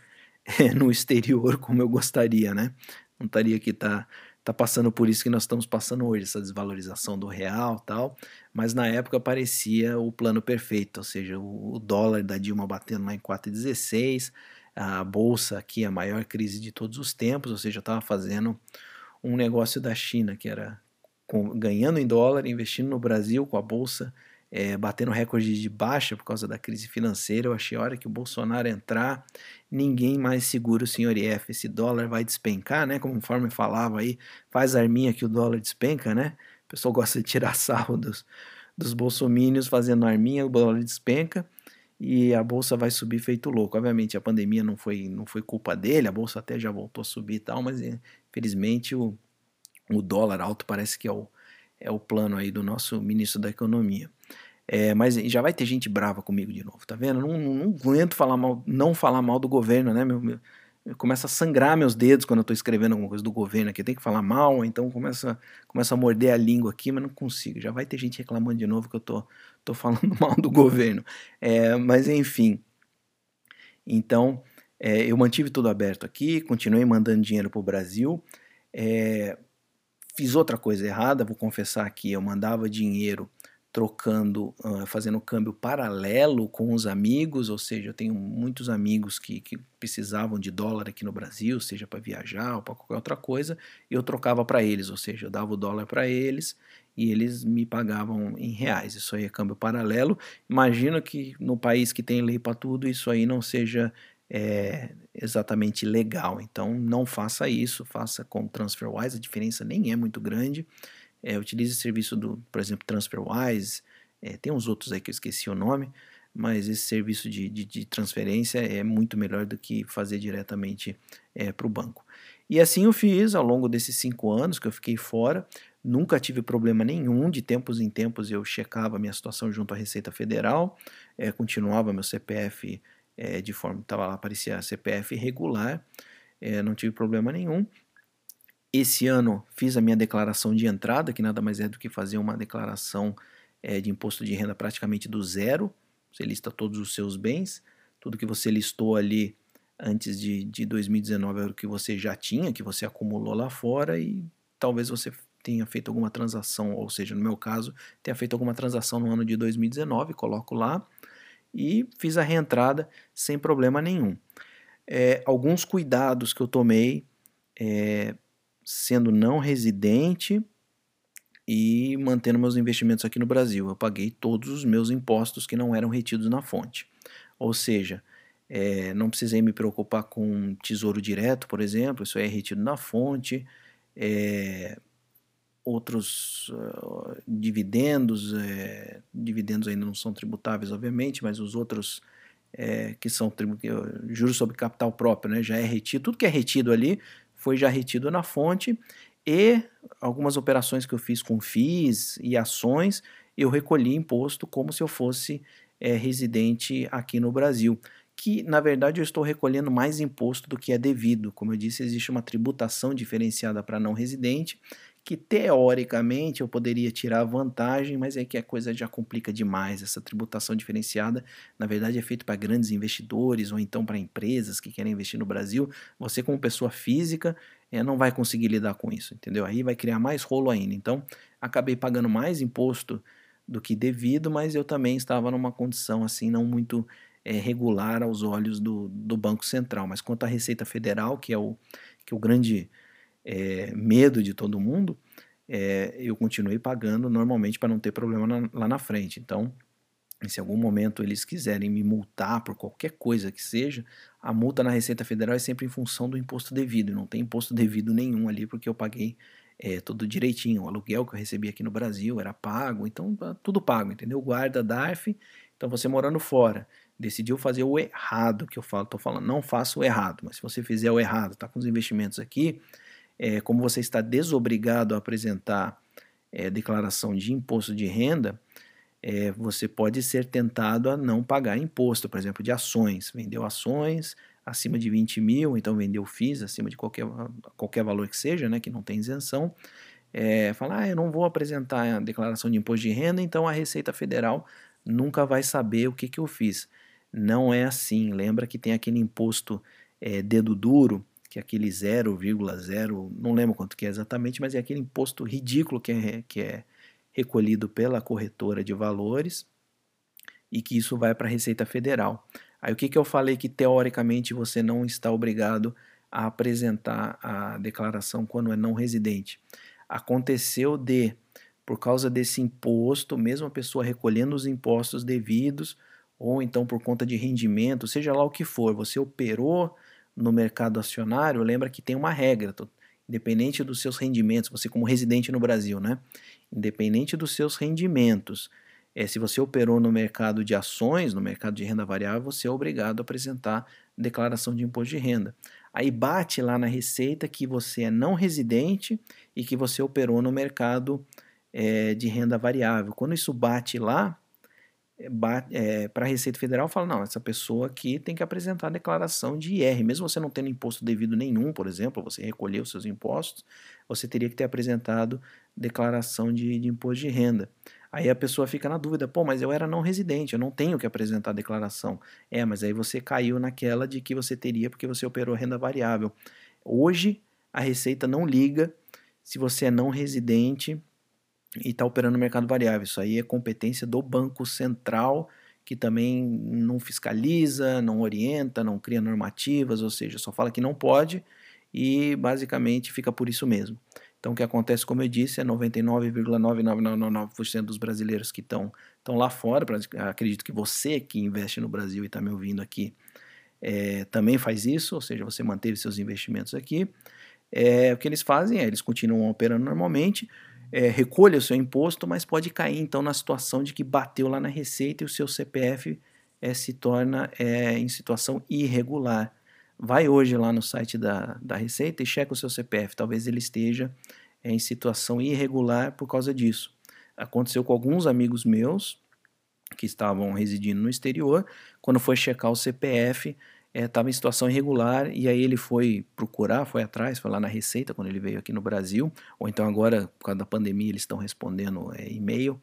é, no exterior como eu gostaria, né? Não estaria que tá tá passando por isso que nós estamos passando hoje, essa desvalorização do real tal, mas na época parecia o plano perfeito, ou seja, o, o dólar da Dilma batendo lá em 4,16, a bolsa aqui, a maior crise de todos os tempos, ou seja, estava fazendo um negócio da China, que era com, ganhando em dólar, investindo no Brasil com a bolsa é, batendo recorde de baixa por causa da crise financeira. Eu achei a hora que o Bolsonaro entrar, ninguém mais segura o senhor IF. Esse dólar vai despencar, né? Conforme falava aí, faz arminha que o dólar despenca, né? O pessoal gosta de tirar sarro dos, dos bolsomínios fazendo arminha, o dólar despenca e a bolsa vai subir feito louco. Obviamente a pandemia não foi, não foi culpa dele, a bolsa até já voltou a subir e tal, mas infelizmente o, o dólar alto parece que é o, é o plano aí do nosso ministro da Economia. É, mas já vai ter gente brava comigo de novo, tá vendo? Não, não, não aguento falar mal, não falar mal do governo, né? Meu, meu, começa a sangrar meus dedos quando eu estou escrevendo alguma coisa do governo aqui. Tem que falar mal, então começa, começa a morder a língua aqui, mas não consigo. Já vai ter gente reclamando de novo que eu tô, tô falando mal do governo. É, mas enfim. Então, é, eu mantive tudo aberto aqui, continuei mandando dinheiro para o Brasil. É, fiz outra coisa errada, vou confessar aqui. Eu mandava dinheiro trocando, uh, fazendo câmbio paralelo com os amigos, ou seja, eu tenho muitos amigos que, que precisavam de dólar aqui no Brasil, seja para viajar ou para qualquer outra coisa, e eu trocava para eles, ou seja, eu dava o dólar para eles e eles me pagavam em reais. Isso aí é câmbio paralelo. Imagino que no país que tem lei para tudo, isso aí não seja é, exatamente legal. Então não faça isso, faça com TransferWise, a diferença nem é muito grande. É, utilize o serviço do, por exemplo, TransferWise, é, tem uns outros aí que eu esqueci o nome, mas esse serviço de, de, de transferência é muito melhor do que fazer diretamente é, para o banco. E assim eu fiz ao longo desses cinco anos que eu fiquei fora, nunca tive problema nenhum, de tempos em tempos eu checava minha situação junto à Receita Federal, é, continuava meu CPF é, de forma, estava lá, aparecia CPF regular, é, não tive problema nenhum, esse ano fiz a minha declaração de entrada, que nada mais é do que fazer uma declaração é, de imposto de renda praticamente do zero. Você lista todos os seus bens, tudo que você listou ali antes de, de 2019 era o que você já tinha, que você acumulou lá fora e talvez você tenha feito alguma transação, ou seja, no meu caso, tenha feito alguma transação no ano de 2019, coloco lá e fiz a reentrada sem problema nenhum. É, alguns cuidados que eu tomei é, sendo não residente e mantendo meus investimentos aqui no Brasil. Eu paguei todos os meus impostos que não eram retidos na fonte. Ou seja, é, não precisei me preocupar com tesouro direto, por exemplo, isso é retido na fonte. É, outros uh, dividendos, é, dividendos ainda não são tributáveis, obviamente, mas os outros é, que são juros sobre capital próprio, né, já é retido, tudo que é retido ali foi já retido na fonte e algumas operações que eu fiz com FIIs e ações, eu recolhi imposto como se eu fosse é, residente aqui no Brasil. Que na verdade eu estou recolhendo mais imposto do que é devido. Como eu disse, existe uma tributação diferenciada para não residente que teoricamente eu poderia tirar vantagem, mas é que a coisa já complica demais. Essa tributação diferenciada, na verdade, é feita para grandes investidores ou então para empresas que querem investir no Brasil. Você, como pessoa física, é, não vai conseguir lidar com isso, entendeu? Aí vai criar mais rolo ainda. Então, acabei pagando mais imposto do que devido, mas eu também estava numa condição assim não muito é, regular aos olhos do, do Banco Central. Mas quanto à Receita Federal, que é o, que é o grande é, medo de todo mundo, é, eu continuei pagando normalmente para não ter problema na, lá na frente. Então, se em algum momento eles quiserem me multar por qualquer coisa que seja, a multa na Receita Federal é sempre em função do imposto devido. Não tem imposto devido nenhum ali, porque eu paguei é, tudo direitinho. O aluguel que eu recebi aqui no Brasil era pago, então tá tudo pago, entendeu? Guarda DARF. Então você morando fora, decidiu fazer o errado que eu falo, tô falando, não faça o errado, mas se você fizer o errado, tá com os investimentos aqui, é, como você está desobrigado a apresentar é, declaração de imposto de renda, é, você pode ser tentado a não pagar imposto, por exemplo, de ações. Vendeu ações acima de 20 mil, então vendeu FIIs acima de qualquer, qualquer valor que seja, né, que não tem isenção. É, falar, ah, eu não vou apresentar a declaração de imposto de renda, então a Receita Federal nunca vai saber o que, que eu fiz. Não é assim. Lembra que tem aquele imposto é, dedo duro que é aquele 0,0, não lembro quanto que é exatamente, mas é aquele imposto ridículo que é, que é recolhido pela corretora de valores e que isso vai para a Receita Federal. Aí o que, que eu falei que teoricamente você não está obrigado a apresentar a declaração quando é não residente? Aconteceu de, por causa desse imposto, mesmo a pessoa recolhendo os impostos devidos, ou então por conta de rendimento, seja lá o que for, você operou no mercado acionário, lembra que tem uma regra, independente dos seus rendimentos, você como residente no Brasil, né? Independente dos seus rendimentos, é, se você operou no mercado de ações, no mercado de renda variável, você é obrigado a apresentar declaração de imposto de renda. Aí bate lá na receita que você é não residente e que você operou no mercado é, de renda variável. Quando isso bate lá, é, para a Receita Federal fala, não, essa pessoa aqui tem que apresentar a declaração de IR, mesmo você não tendo imposto devido nenhum, por exemplo, você recolheu seus impostos, você teria que ter apresentado declaração de, de imposto de renda. Aí a pessoa fica na dúvida, pô, mas eu era não residente, eu não tenho que apresentar a declaração. É, mas aí você caiu naquela de que você teria porque você operou renda variável. Hoje, a Receita não liga se você é não residente e está operando no mercado variável. Isso aí é competência do Banco Central, que também não fiscaliza, não orienta, não cria normativas, ou seja, só fala que não pode e basicamente fica por isso mesmo. Então, o que acontece, como eu disse, é 99,9999% dos brasileiros que estão lá fora. Acredito que você que investe no Brasil e está me ouvindo aqui é, também faz isso, ou seja, você manteve seus investimentos aqui. É, o que eles fazem é eles continuam operando normalmente, é, recolha o seu imposto, mas pode cair então na situação de que bateu lá na receita e o seu CPF é, se torna é, em situação irregular. Vai hoje lá no site da, da Receita e checa o seu CPF, talvez ele esteja é, em situação irregular por causa disso. Aconteceu com alguns amigos meus que estavam residindo no exterior, quando foi checar o CPF, estava é, em situação irregular e aí ele foi procurar, foi atrás, foi lá na Receita quando ele veio aqui no Brasil, ou então agora, por causa da pandemia, eles estão respondendo é, e-mail,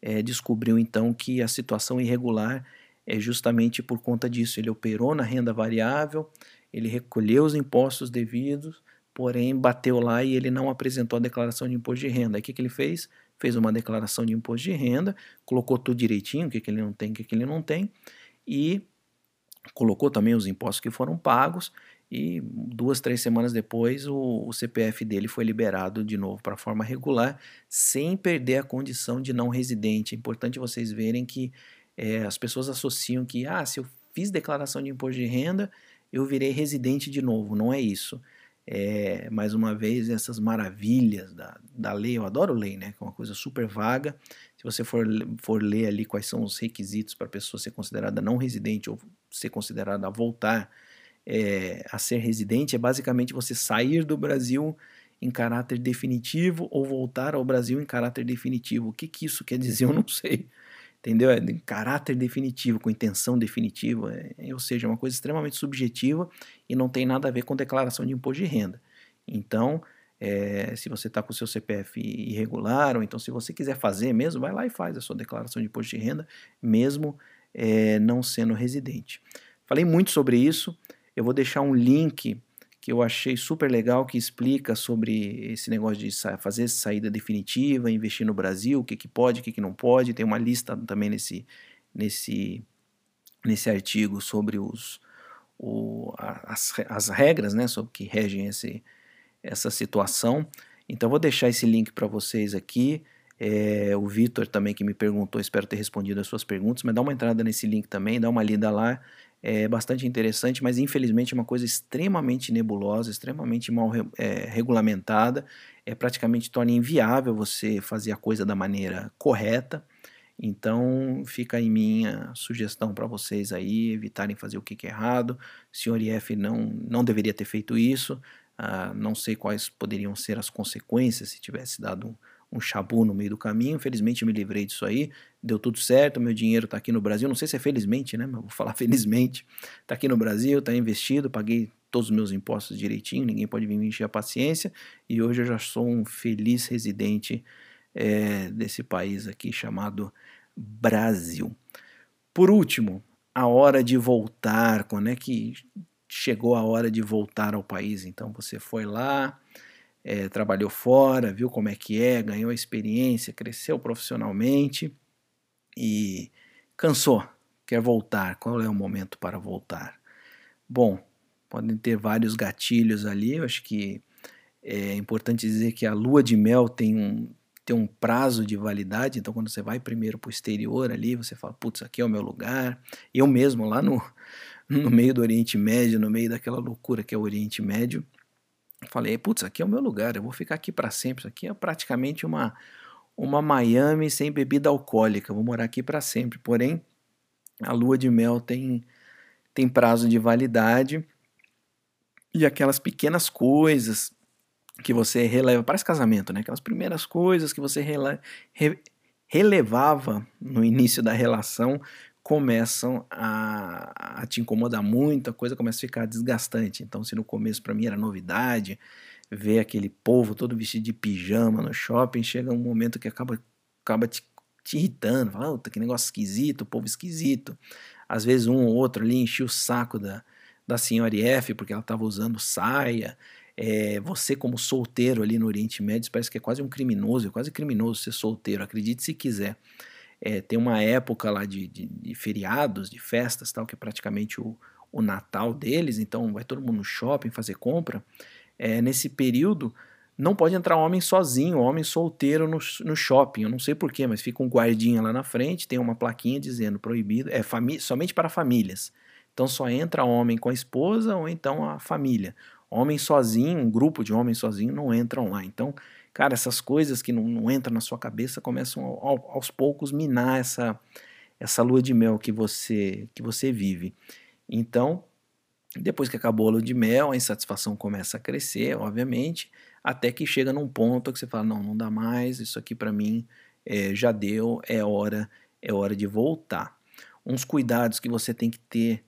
é, descobriu então que a situação irregular é justamente por conta disso. Ele operou na renda variável, ele recolheu os impostos devidos, porém bateu lá e ele não apresentou a declaração de imposto de renda. Aí o que, que ele fez? Fez uma declaração de imposto de renda, colocou tudo direitinho, o que, que ele não tem, o que, que ele não tem, e colocou também os impostos que foram pagos e duas, três semanas depois o, o CPF dele foi liberado de novo para forma regular, sem perder a condição de não residente. É importante vocês verem que é, as pessoas associam que, ah, se eu fiz declaração de imposto de renda, eu virei residente de novo. Não é isso. É, mais uma vez, essas maravilhas da, da lei, eu adoro lei, né? Que é uma coisa super vaga. Se você for, for ler ali quais são os requisitos para a pessoa ser considerada não residente ou ser considerada a voltar é, a ser residente, é basicamente você sair do Brasil em caráter definitivo ou voltar ao Brasil em caráter definitivo. O que, que isso quer dizer? Eu não sei entendeu? É de caráter definitivo, com intenção definitiva, é, ou seja, é uma coisa extremamente subjetiva e não tem nada a ver com declaração de imposto de renda. Então, é, se você está com o seu CPF irregular, ou então se você quiser fazer mesmo, vai lá e faz a sua declaração de imposto de renda, mesmo é, não sendo residente. Falei muito sobre isso, eu vou deixar um link que eu achei super legal, que explica sobre esse negócio de fazer saída definitiva, investir no Brasil, o que, que pode, o que, que não pode. Tem uma lista também nesse, nesse, nesse artigo sobre os, o, as, as regras né, sobre que regem esse, essa situação. Então, vou deixar esse link para vocês aqui. É, o Vitor também que me perguntou, espero ter respondido as suas perguntas, mas dá uma entrada nesse link também, dá uma lida lá é bastante interessante, mas infelizmente é uma coisa extremamente nebulosa, extremamente mal é, regulamentada, é praticamente torna inviável você fazer a coisa da maneira correta. Então fica aí minha sugestão para vocês aí evitarem fazer o que, que é errado. O senhor IF não, não deveria ter feito isso. Ah, não sei quais poderiam ser as consequências se tivesse dado um, um chabu no meio do caminho. Felizmente eu me livrei disso aí, deu tudo certo, meu dinheiro está aqui no Brasil. Não sei se é felizmente, né? Mas vou falar felizmente. Está aqui no Brasil, está investido, paguei todos os meus impostos direitinho, ninguém pode vir me encher a paciência. E hoje eu já sou um feliz residente é, desse país aqui chamado Brasil. Por último, a hora de voltar, quando é que chegou a hora de voltar ao país? Então você foi lá, é, trabalhou fora, viu como é que é, ganhou experiência, cresceu profissionalmente e cansou, quer voltar. Qual é o momento para voltar? Bom, podem ter vários gatilhos ali. Eu acho que é importante dizer que a lua de mel tem um, tem um prazo de validade. Então, quando você vai primeiro para o exterior ali, você fala: putz, aqui é o meu lugar. Eu mesmo, lá no, no meio do Oriente Médio, no meio daquela loucura que é o Oriente Médio, Falei, putz, aqui é o meu lugar, eu vou ficar aqui para sempre. Isso aqui é praticamente uma, uma Miami sem bebida alcoólica, vou morar aqui para sempre. Porém, a lua de mel tem, tem prazo de validade e aquelas pequenas coisas que você releva, parece casamento, né? Aquelas primeiras coisas que você re, relevava no início da relação começam a, a te incomodar muito, a coisa começa a ficar desgastante. Então, se no começo para mim era novidade, ver aquele povo todo vestido de pijama no shopping, chega um momento que acaba, acaba te, te irritando, fala, que negócio esquisito, povo esquisito. Às vezes um ou outro ali enchia o saco da, da senhora F porque ela estava usando saia. É, você como solteiro ali no Oriente Médio parece que é quase um criminoso, é quase criminoso ser solteiro, acredite se quiser. É, tem uma época lá de, de, de, feriados, de festas, tal, que é praticamente o, o Natal deles, então vai todo mundo no shopping fazer compra. É, nesse período, não pode entrar homem sozinho, homem solteiro no, no shopping. Eu não sei porquê, mas fica um guardinha lá na frente, tem uma plaquinha dizendo proibido, é somente para famílias. Então só entra homem com a esposa ou então a família. Homem sozinho, um grupo de homens sozinho não entram lá. Então Cara, essas coisas que não, não entram na sua cabeça começam ao, aos poucos minar essa, essa lua de mel que você, que você vive. Então, depois que acabou a lua de mel, a insatisfação começa a crescer, obviamente, até que chega num ponto que você fala: não, não dá mais, isso aqui para mim é, já deu, é hora, é hora de voltar. Uns cuidados que você tem que ter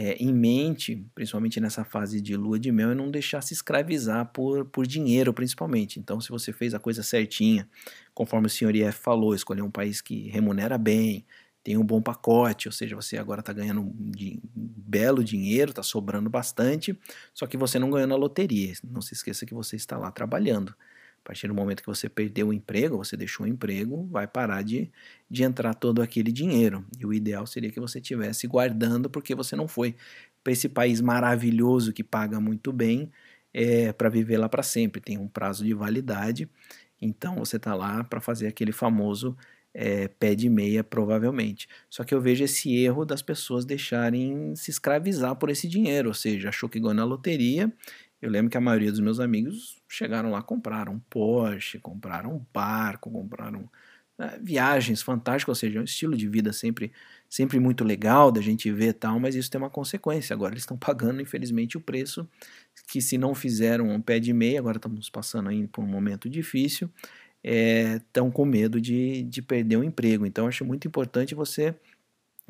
é, em mente, principalmente nessa fase de lua de mel, é não deixar se escravizar por, por dinheiro, principalmente. Então, se você fez a coisa certinha, conforme o senhor IF falou, escolher um país que remunera bem, tem um bom pacote, ou seja, você agora está ganhando um, um belo dinheiro, está sobrando bastante, só que você não ganhou na loteria. Não se esqueça que você está lá trabalhando. Partir do momento que você perdeu o emprego, você deixou o emprego, vai parar de, de entrar todo aquele dinheiro. E o ideal seria que você estivesse guardando, porque você não foi para esse país maravilhoso que paga muito bem é, para viver lá para sempre. Tem um prazo de validade, então você está lá para fazer aquele famoso é, pé de meia, provavelmente. Só que eu vejo esse erro das pessoas deixarem se escravizar por esse dinheiro, ou seja, achou que ganhou na loteria eu lembro que a maioria dos meus amigos chegaram lá, compraram um Porsche, compraram um barco, compraram né, viagens fantásticas, ou seja, um estilo de vida sempre, sempre muito legal da gente ver tal, mas isso tem uma consequência. Agora eles estão pagando, infelizmente, o preço que se não fizeram um pé de meia, agora estamos passando aí por um momento difícil, estão é, com medo de, de perder o emprego. Então, acho muito importante você,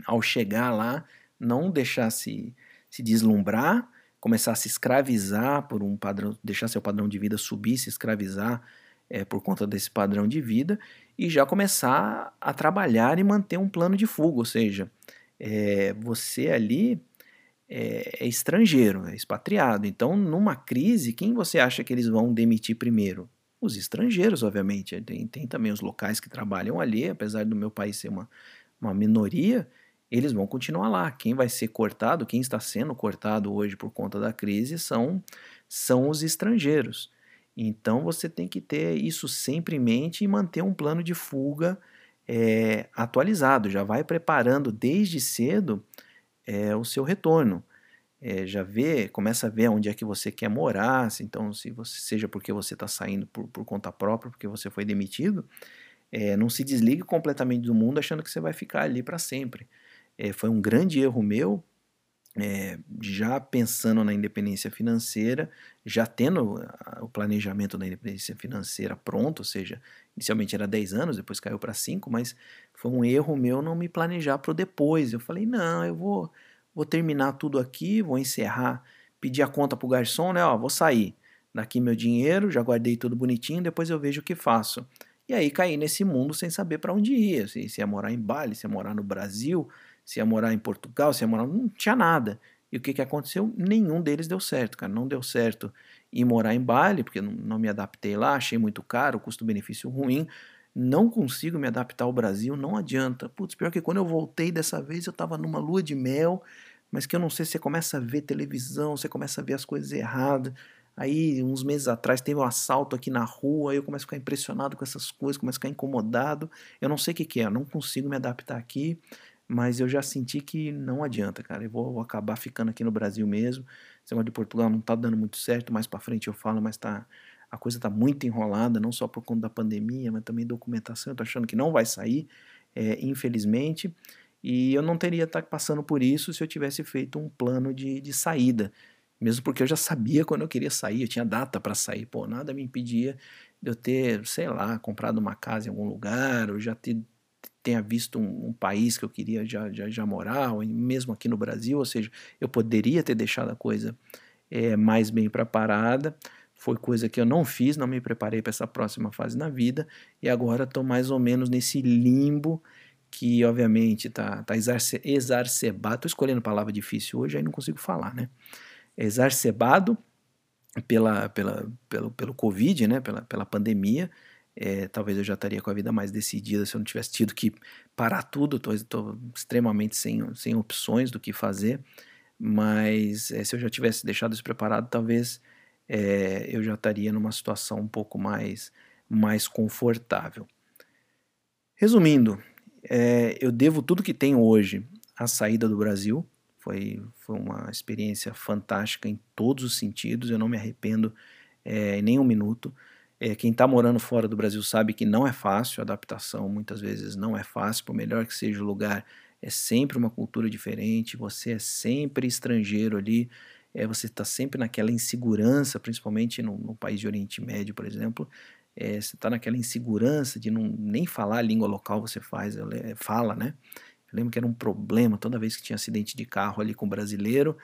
ao chegar lá, não deixar se, se deslumbrar, começar a se escravizar por um padrão, deixar seu padrão de vida subir, se escravizar é, por conta desse padrão de vida e já começar a trabalhar e manter um plano de fuga, ou seja, é, você ali é, é, estrangeiro, é expatriado. Então, numa crise, quem você acha que eles vão demitir primeiro? Os estrangeiros, obviamente. Tem, tem também os locais que trabalham ali, apesar do meu país ser uma, uma minoria, eles vão continuar lá. Quem vai ser cortado, quem está sendo cortado hoje por conta da crise são, são os estrangeiros. Então você tem que ter isso sempre em mente e manter um plano de fuga é, atualizado. Já vai preparando desde cedo é, o seu retorno. É, já vê, começa a ver onde é que você quer morar, então se você seja porque você está saindo por, por, conta própria, porque você foi demitido, não se desligue completamente do mundo achando que você vai ficar ali para sempre é, foi um grande erro meu, é, já pensando na independência financeira, já tendo o planejamento da independência financeira pronto, ou seja, inicialmente era 10 anos, depois caiu para 5, mas foi um erro meu não me planejar para o depois. Eu falei, não, eu vou, vou terminar tudo aqui, vou encerrar, pedir a conta para o garçom, né? Ó, vou sair daqui meu dinheiro, já guardei tudo bonitinho, depois eu vejo o que faço. E aí caí nesse mundo sem saber para onde ia, se, se ia morar em Bali, se ia morar no Brasil, se ia morar em Portugal, se ia morar. Não tinha nada. E o que, que aconteceu? Nenhum deles deu certo, cara. Não deu certo ir morar em Bali, porque não, não me adaptei lá, achei muito caro, custo-benefício ruim. Não consigo me adaptar ao Brasil, não adianta. Putz, pior que quando eu voltei dessa vez, eu tava numa lua de mel, mas que eu não sei, você começa a ver televisão, você começa a ver as coisas erradas. Aí, uns meses atrás, teve um assalto aqui na rua, eu começo a ficar impressionado com essas coisas, começo a ficar incomodado. Eu não sei o que, que é, eu não consigo me adaptar aqui mas eu já senti que não adianta, cara. Eu vou, vou acabar ficando aqui no Brasil mesmo. Esse negócio de Portugal não tá dando muito certo, mais para frente eu falo, mas tá a coisa tá muito enrolada, não só por conta da pandemia, mas também documentação. Eu tô achando que não vai sair, é, infelizmente. E eu não teria estar tá passando por isso se eu tivesse feito um plano de, de saída. Mesmo porque eu já sabia quando eu queria sair, eu tinha data para sair. Pô, nada me impedia de eu ter, sei lá, comprado uma casa em algum lugar, ou já ter tenha visto um, um, país que eu queria já, já, já morar, ou mesmo aqui no Brasil, ou seja, eu poderia ter deixado a coisa é, mais bem preparada. Foi coisa que eu não fiz, não me preparei para essa próxima fase na vida, e agora estou mais ou menos nesse limbo que, obviamente, está tá, tá exacerbado. Estou escolhendo palavra difícil hoje, aí não consigo falar, né? Exacerbado pela, pela, pelo, pelo Covid, né? pela, pela pandemia, é, talvez eu já estaria com a vida mais decidida se eu não tivesse tido que parar tudo. Estou extremamente sem, sem opções do que fazer. Mas é, se eu já tivesse deixado isso preparado, talvez é, eu já estaria numa situação um pouco mais, mais confortável. Resumindo, é, eu devo tudo que tenho hoje à saída do Brasil. Foi, foi uma experiência fantástica em todos os sentidos. Eu não me arrependo é, em nenhum minuto. É, quem está morando fora do Brasil sabe que não é fácil, a adaptação muitas vezes não é fácil, por melhor que seja o lugar, é sempre uma cultura diferente, você é sempre estrangeiro ali, é, você está sempre naquela insegurança, principalmente no, no, país de Oriente Médio, por exemplo, é, você está naquela insegurança de não nem falar a língua local você faz, fala, né? Eu lembro que era um problema toda vez que tinha acidente de carro ali com brasileiro,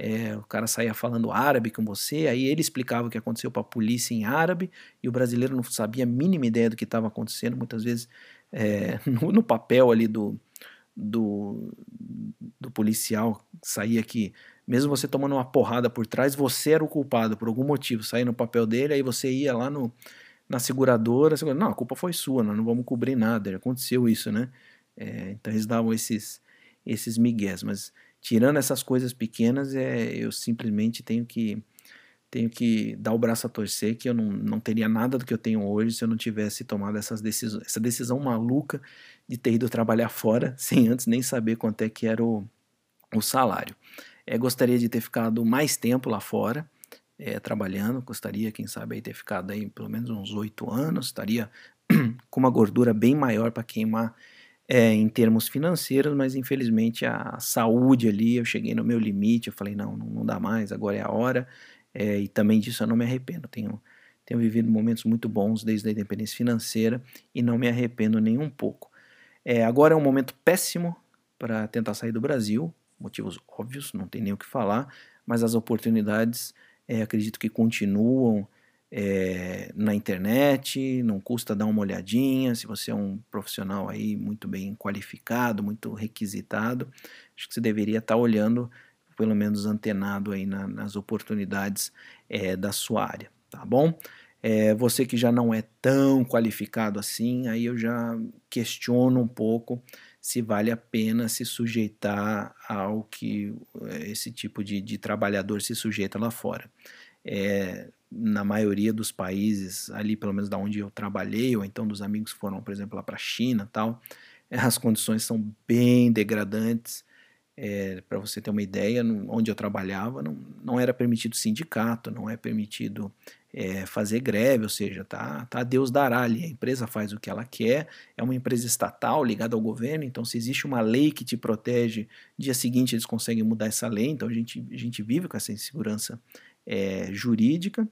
é, o cara saía falando árabe com você, aí ele explicava o que aconteceu para a polícia em árabe e o brasileiro não sabia a mínima ideia do que estava acontecendo. Muitas vezes, é, no, no, papel ali do, do, do policial, saía que, mesmo você tomando uma porrada por trás, você era o culpado por algum motivo. Saía no papel dele, aí você ia lá no, na seguradora, não, a culpa foi sua, nós não vamos cobrir nada, aconteceu isso, né? É, então eles davam esses, esses migués, mas tirando essas coisas pequenas, é, eu simplesmente tenho que tenho que dar o braço a torcer que eu não, não teria nada do que eu tenho hoje se eu não tivesse tomado essas decisões, essa decisão maluca de ter ido trabalhar fora sem antes nem saber quanto é que era o, o salário. É, gostaria de ter ficado mais tempo lá fora, é, trabalhando, gostaria, quem sabe, aí ter ficado aí pelo menos uns oito anos, estaria com uma gordura bem maior para queimar é, em termos financeiros, mas infelizmente a saúde ali, eu cheguei no meu limite, eu falei, não, não dá mais, agora é a hora, é, e também disso eu não me arrependo, tenho, tenho vivido momentos muito bons desde a independência financeira e não me arrependo nem um pouco. É, agora é um momento péssimo para tentar sair do Brasil, motivos óbvios, não tem nem o que falar, mas as oportunidades acredito que continuam, é, na internet, não custa dar uma olhadinha. Se você é um profissional aí muito bem qualificado, muito requisitado, acho que você deveria estar olhando, pelo menos antenado aí na, nas oportunidades é, da sua área, tá bom? É, você que já não é tão qualificado assim, aí eu já questiono um pouco se vale a pena se sujeitar ao que esse tipo de, de trabalhador se sujeita lá fora. É, na maioria dos países, ali pelo menos da onde eu trabalhei, ou então dos amigos que foram, por exemplo, lá para a China tal, as condições são bem degradantes. É, para você ter uma ideia, onde eu trabalhava não, não era permitido sindicato, não é permitido é, fazer greve, ou seja, tá, tá Deus dará ali, a empresa faz o que ela quer, é uma empresa estatal ligada ao governo, então se existe uma lei que te protege, dia seguinte eles conseguem mudar essa lei, então a gente, a gente vive com essa insegurança é, jurídica.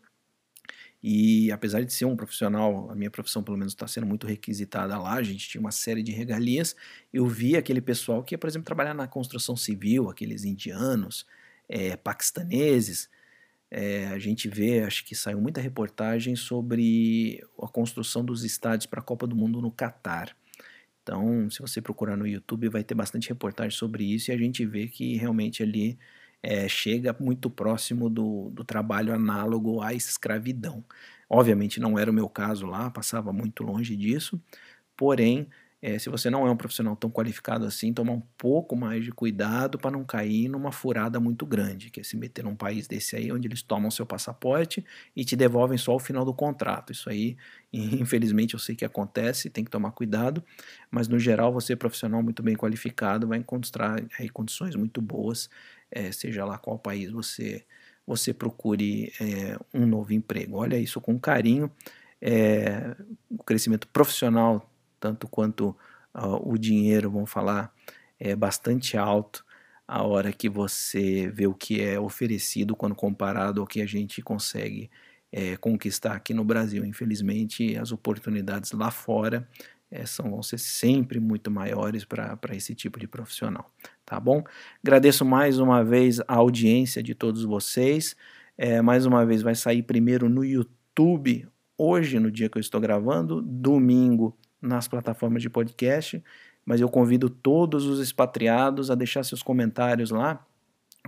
E apesar de ser um profissional, a minha profissão pelo menos está sendo muito requisitada lá, a gente tinha uma série de regalias. Eu vi aquele pessoal que ia, por exemplo, trabalhar na construção civil, aqueles indianos, é, paquistaneses. É, a gente vê, acho que saiu muita reportagem sobre a construção dos estádios para a Copa do Mundo no Catar. Então, se você procurar no YouTube, vai ter bastante reportagem sobre isso e a gente vê que realmente ali é, chega muito próximo do, do trabalho análogo à escravidão. Obviamente não era o meu caso lá, passava muito longe disso, porém, é, se você não é um profissional tão qualificado assim, tomar um pouco mais de cuidado para não cair numa furada muito grande, que é se meter num país desse aí, onde eles tomam seu passaporte e te devolvem só o final do contrato. Isso aí, infelizmente, eu sei que acontece, tem que tomar cuidado, mas no geral, você profissional muito bem qualificado vai encontrar aí condições muito boas é, seja lá qual país você, você procure é, um novo emprego. Olha isso com carinho. É, o crescimento profissional, tanto quanto uh, o dinheiro, vamos falar, é bastante alto a hora que você vê o que é oferecido quando comparado ao que a gente consegue é, conquistar aqui no Brasil. Infelizmente, as oportunidades lá fora é, são, vão ser sempre muito maiores para esse tipo de profissional, tá bom? Agradeço mais uma vez a audiência de todos vocês. É, mais uma vez, vai sair primeiro no YouTube, hoje, no dia que eu estou gravando, domingo nas plataformas de podcast. Mas eu convido todos os expatriados a deixar seus comentários lá,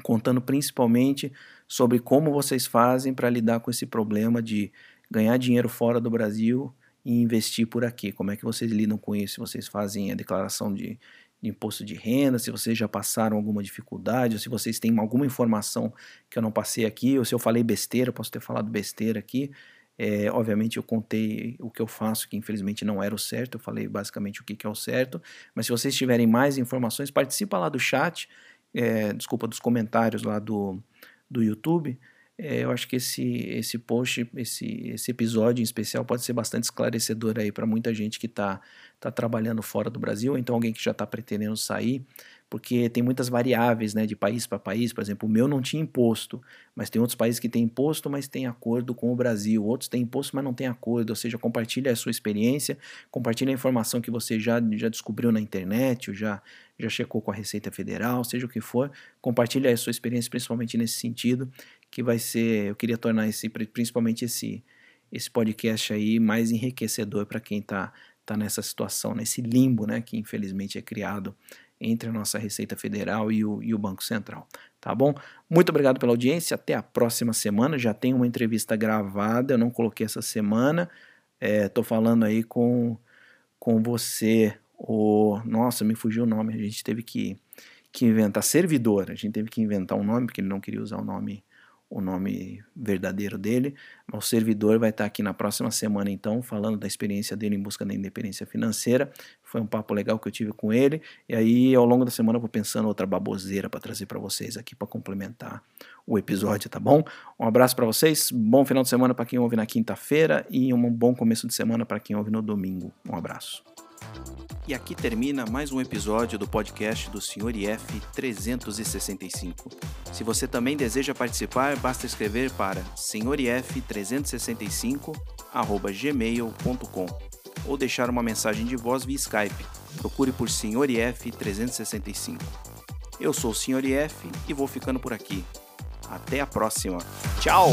contando principalmente sobre como vocês fazem para lidar com esse problema de ganhar dinheiro fora do Brasil e investir por aqui. Como é que vocês lidam com isso? Vocês fazem a declaração de, de imposto de renda, se vocês já passaram alguma dificuldade, ou se vocês têm alguma informação que eu não passei aqui, ou se eu falei besteira, posso ter falado besteira aqui. É, obviamente eu contei o que eu faço, que infelizmente não era o certo, eu falei basicamente o que, que é o certo, mas se vocês tiverem mais informações, participa lá do chat, é, desculpa, dos comentários lá do, do YouTube, é, eu acho que esse, esse post, esse, esse episódio em especial pode ser bastante esclarecedor aí para muita gente que está tá trabalhando fora do Brasil, ou então alguém que já está pretendendo sair porque tem muitas variáveis né, de país para país. Por exemplo, o meu não tinha imposto, mas tem outros países que têm imposto, mas têm acordo com o Brasil. Outros têm imposto, mas não têm acordo. Ou seja, compartilhe a sua experiência, compartilhe a informação que você já, já descobriu na internet, ou já, já checou com a Receita Federal, seja o que for. Compartilhe a sua experiência, principalmente nesse sentido, que vai ser. Eu queria tornar esse, principalmente esse, esse podcast aí mais enriquecedor para quem está tá nessa situação, nesse limbo né, que infelizmente é criado entre a nossa Receita Federal e o, e o Banco Central. Tá bom? Muito obrigado pela audiência. Até a próxima semana. Já tem uma entrevista gravada, eu não coloquei essa semana. Estou é, falando aí com, com você. O, nossa, me fugiu o nome. A gente teve que, que inventar. Servidor. A gente teve que inventar um nome, porque ele não queria usar o nome o nome verdadeiro dele. O servidor vai estar aqui na próxima semana, então, falando da experiência dele em busca da independência financeira. Foi um papo legal que eu tive com ele. E aí, ao longo da semana, eu vou pensando outra baboseira para trazer para vocês aqui para complementar o episódio, tá bom? Um abraço para vocês, bom final de semana para quem ouve na quinta-feira e um bom começo de semana para quem ouve no domingo. Um abraço. E aqui termina mais um episódio do podcast do Sr. IF 365. Se você também deseja participar, basta escrever para senhorif365@gmail.com ou deixar uma mensagem de voz via Skype. Procure por Sr. IF 365. Eu sou o Sr. IF e vou ficando por aqui. Até a próxima. Tchau!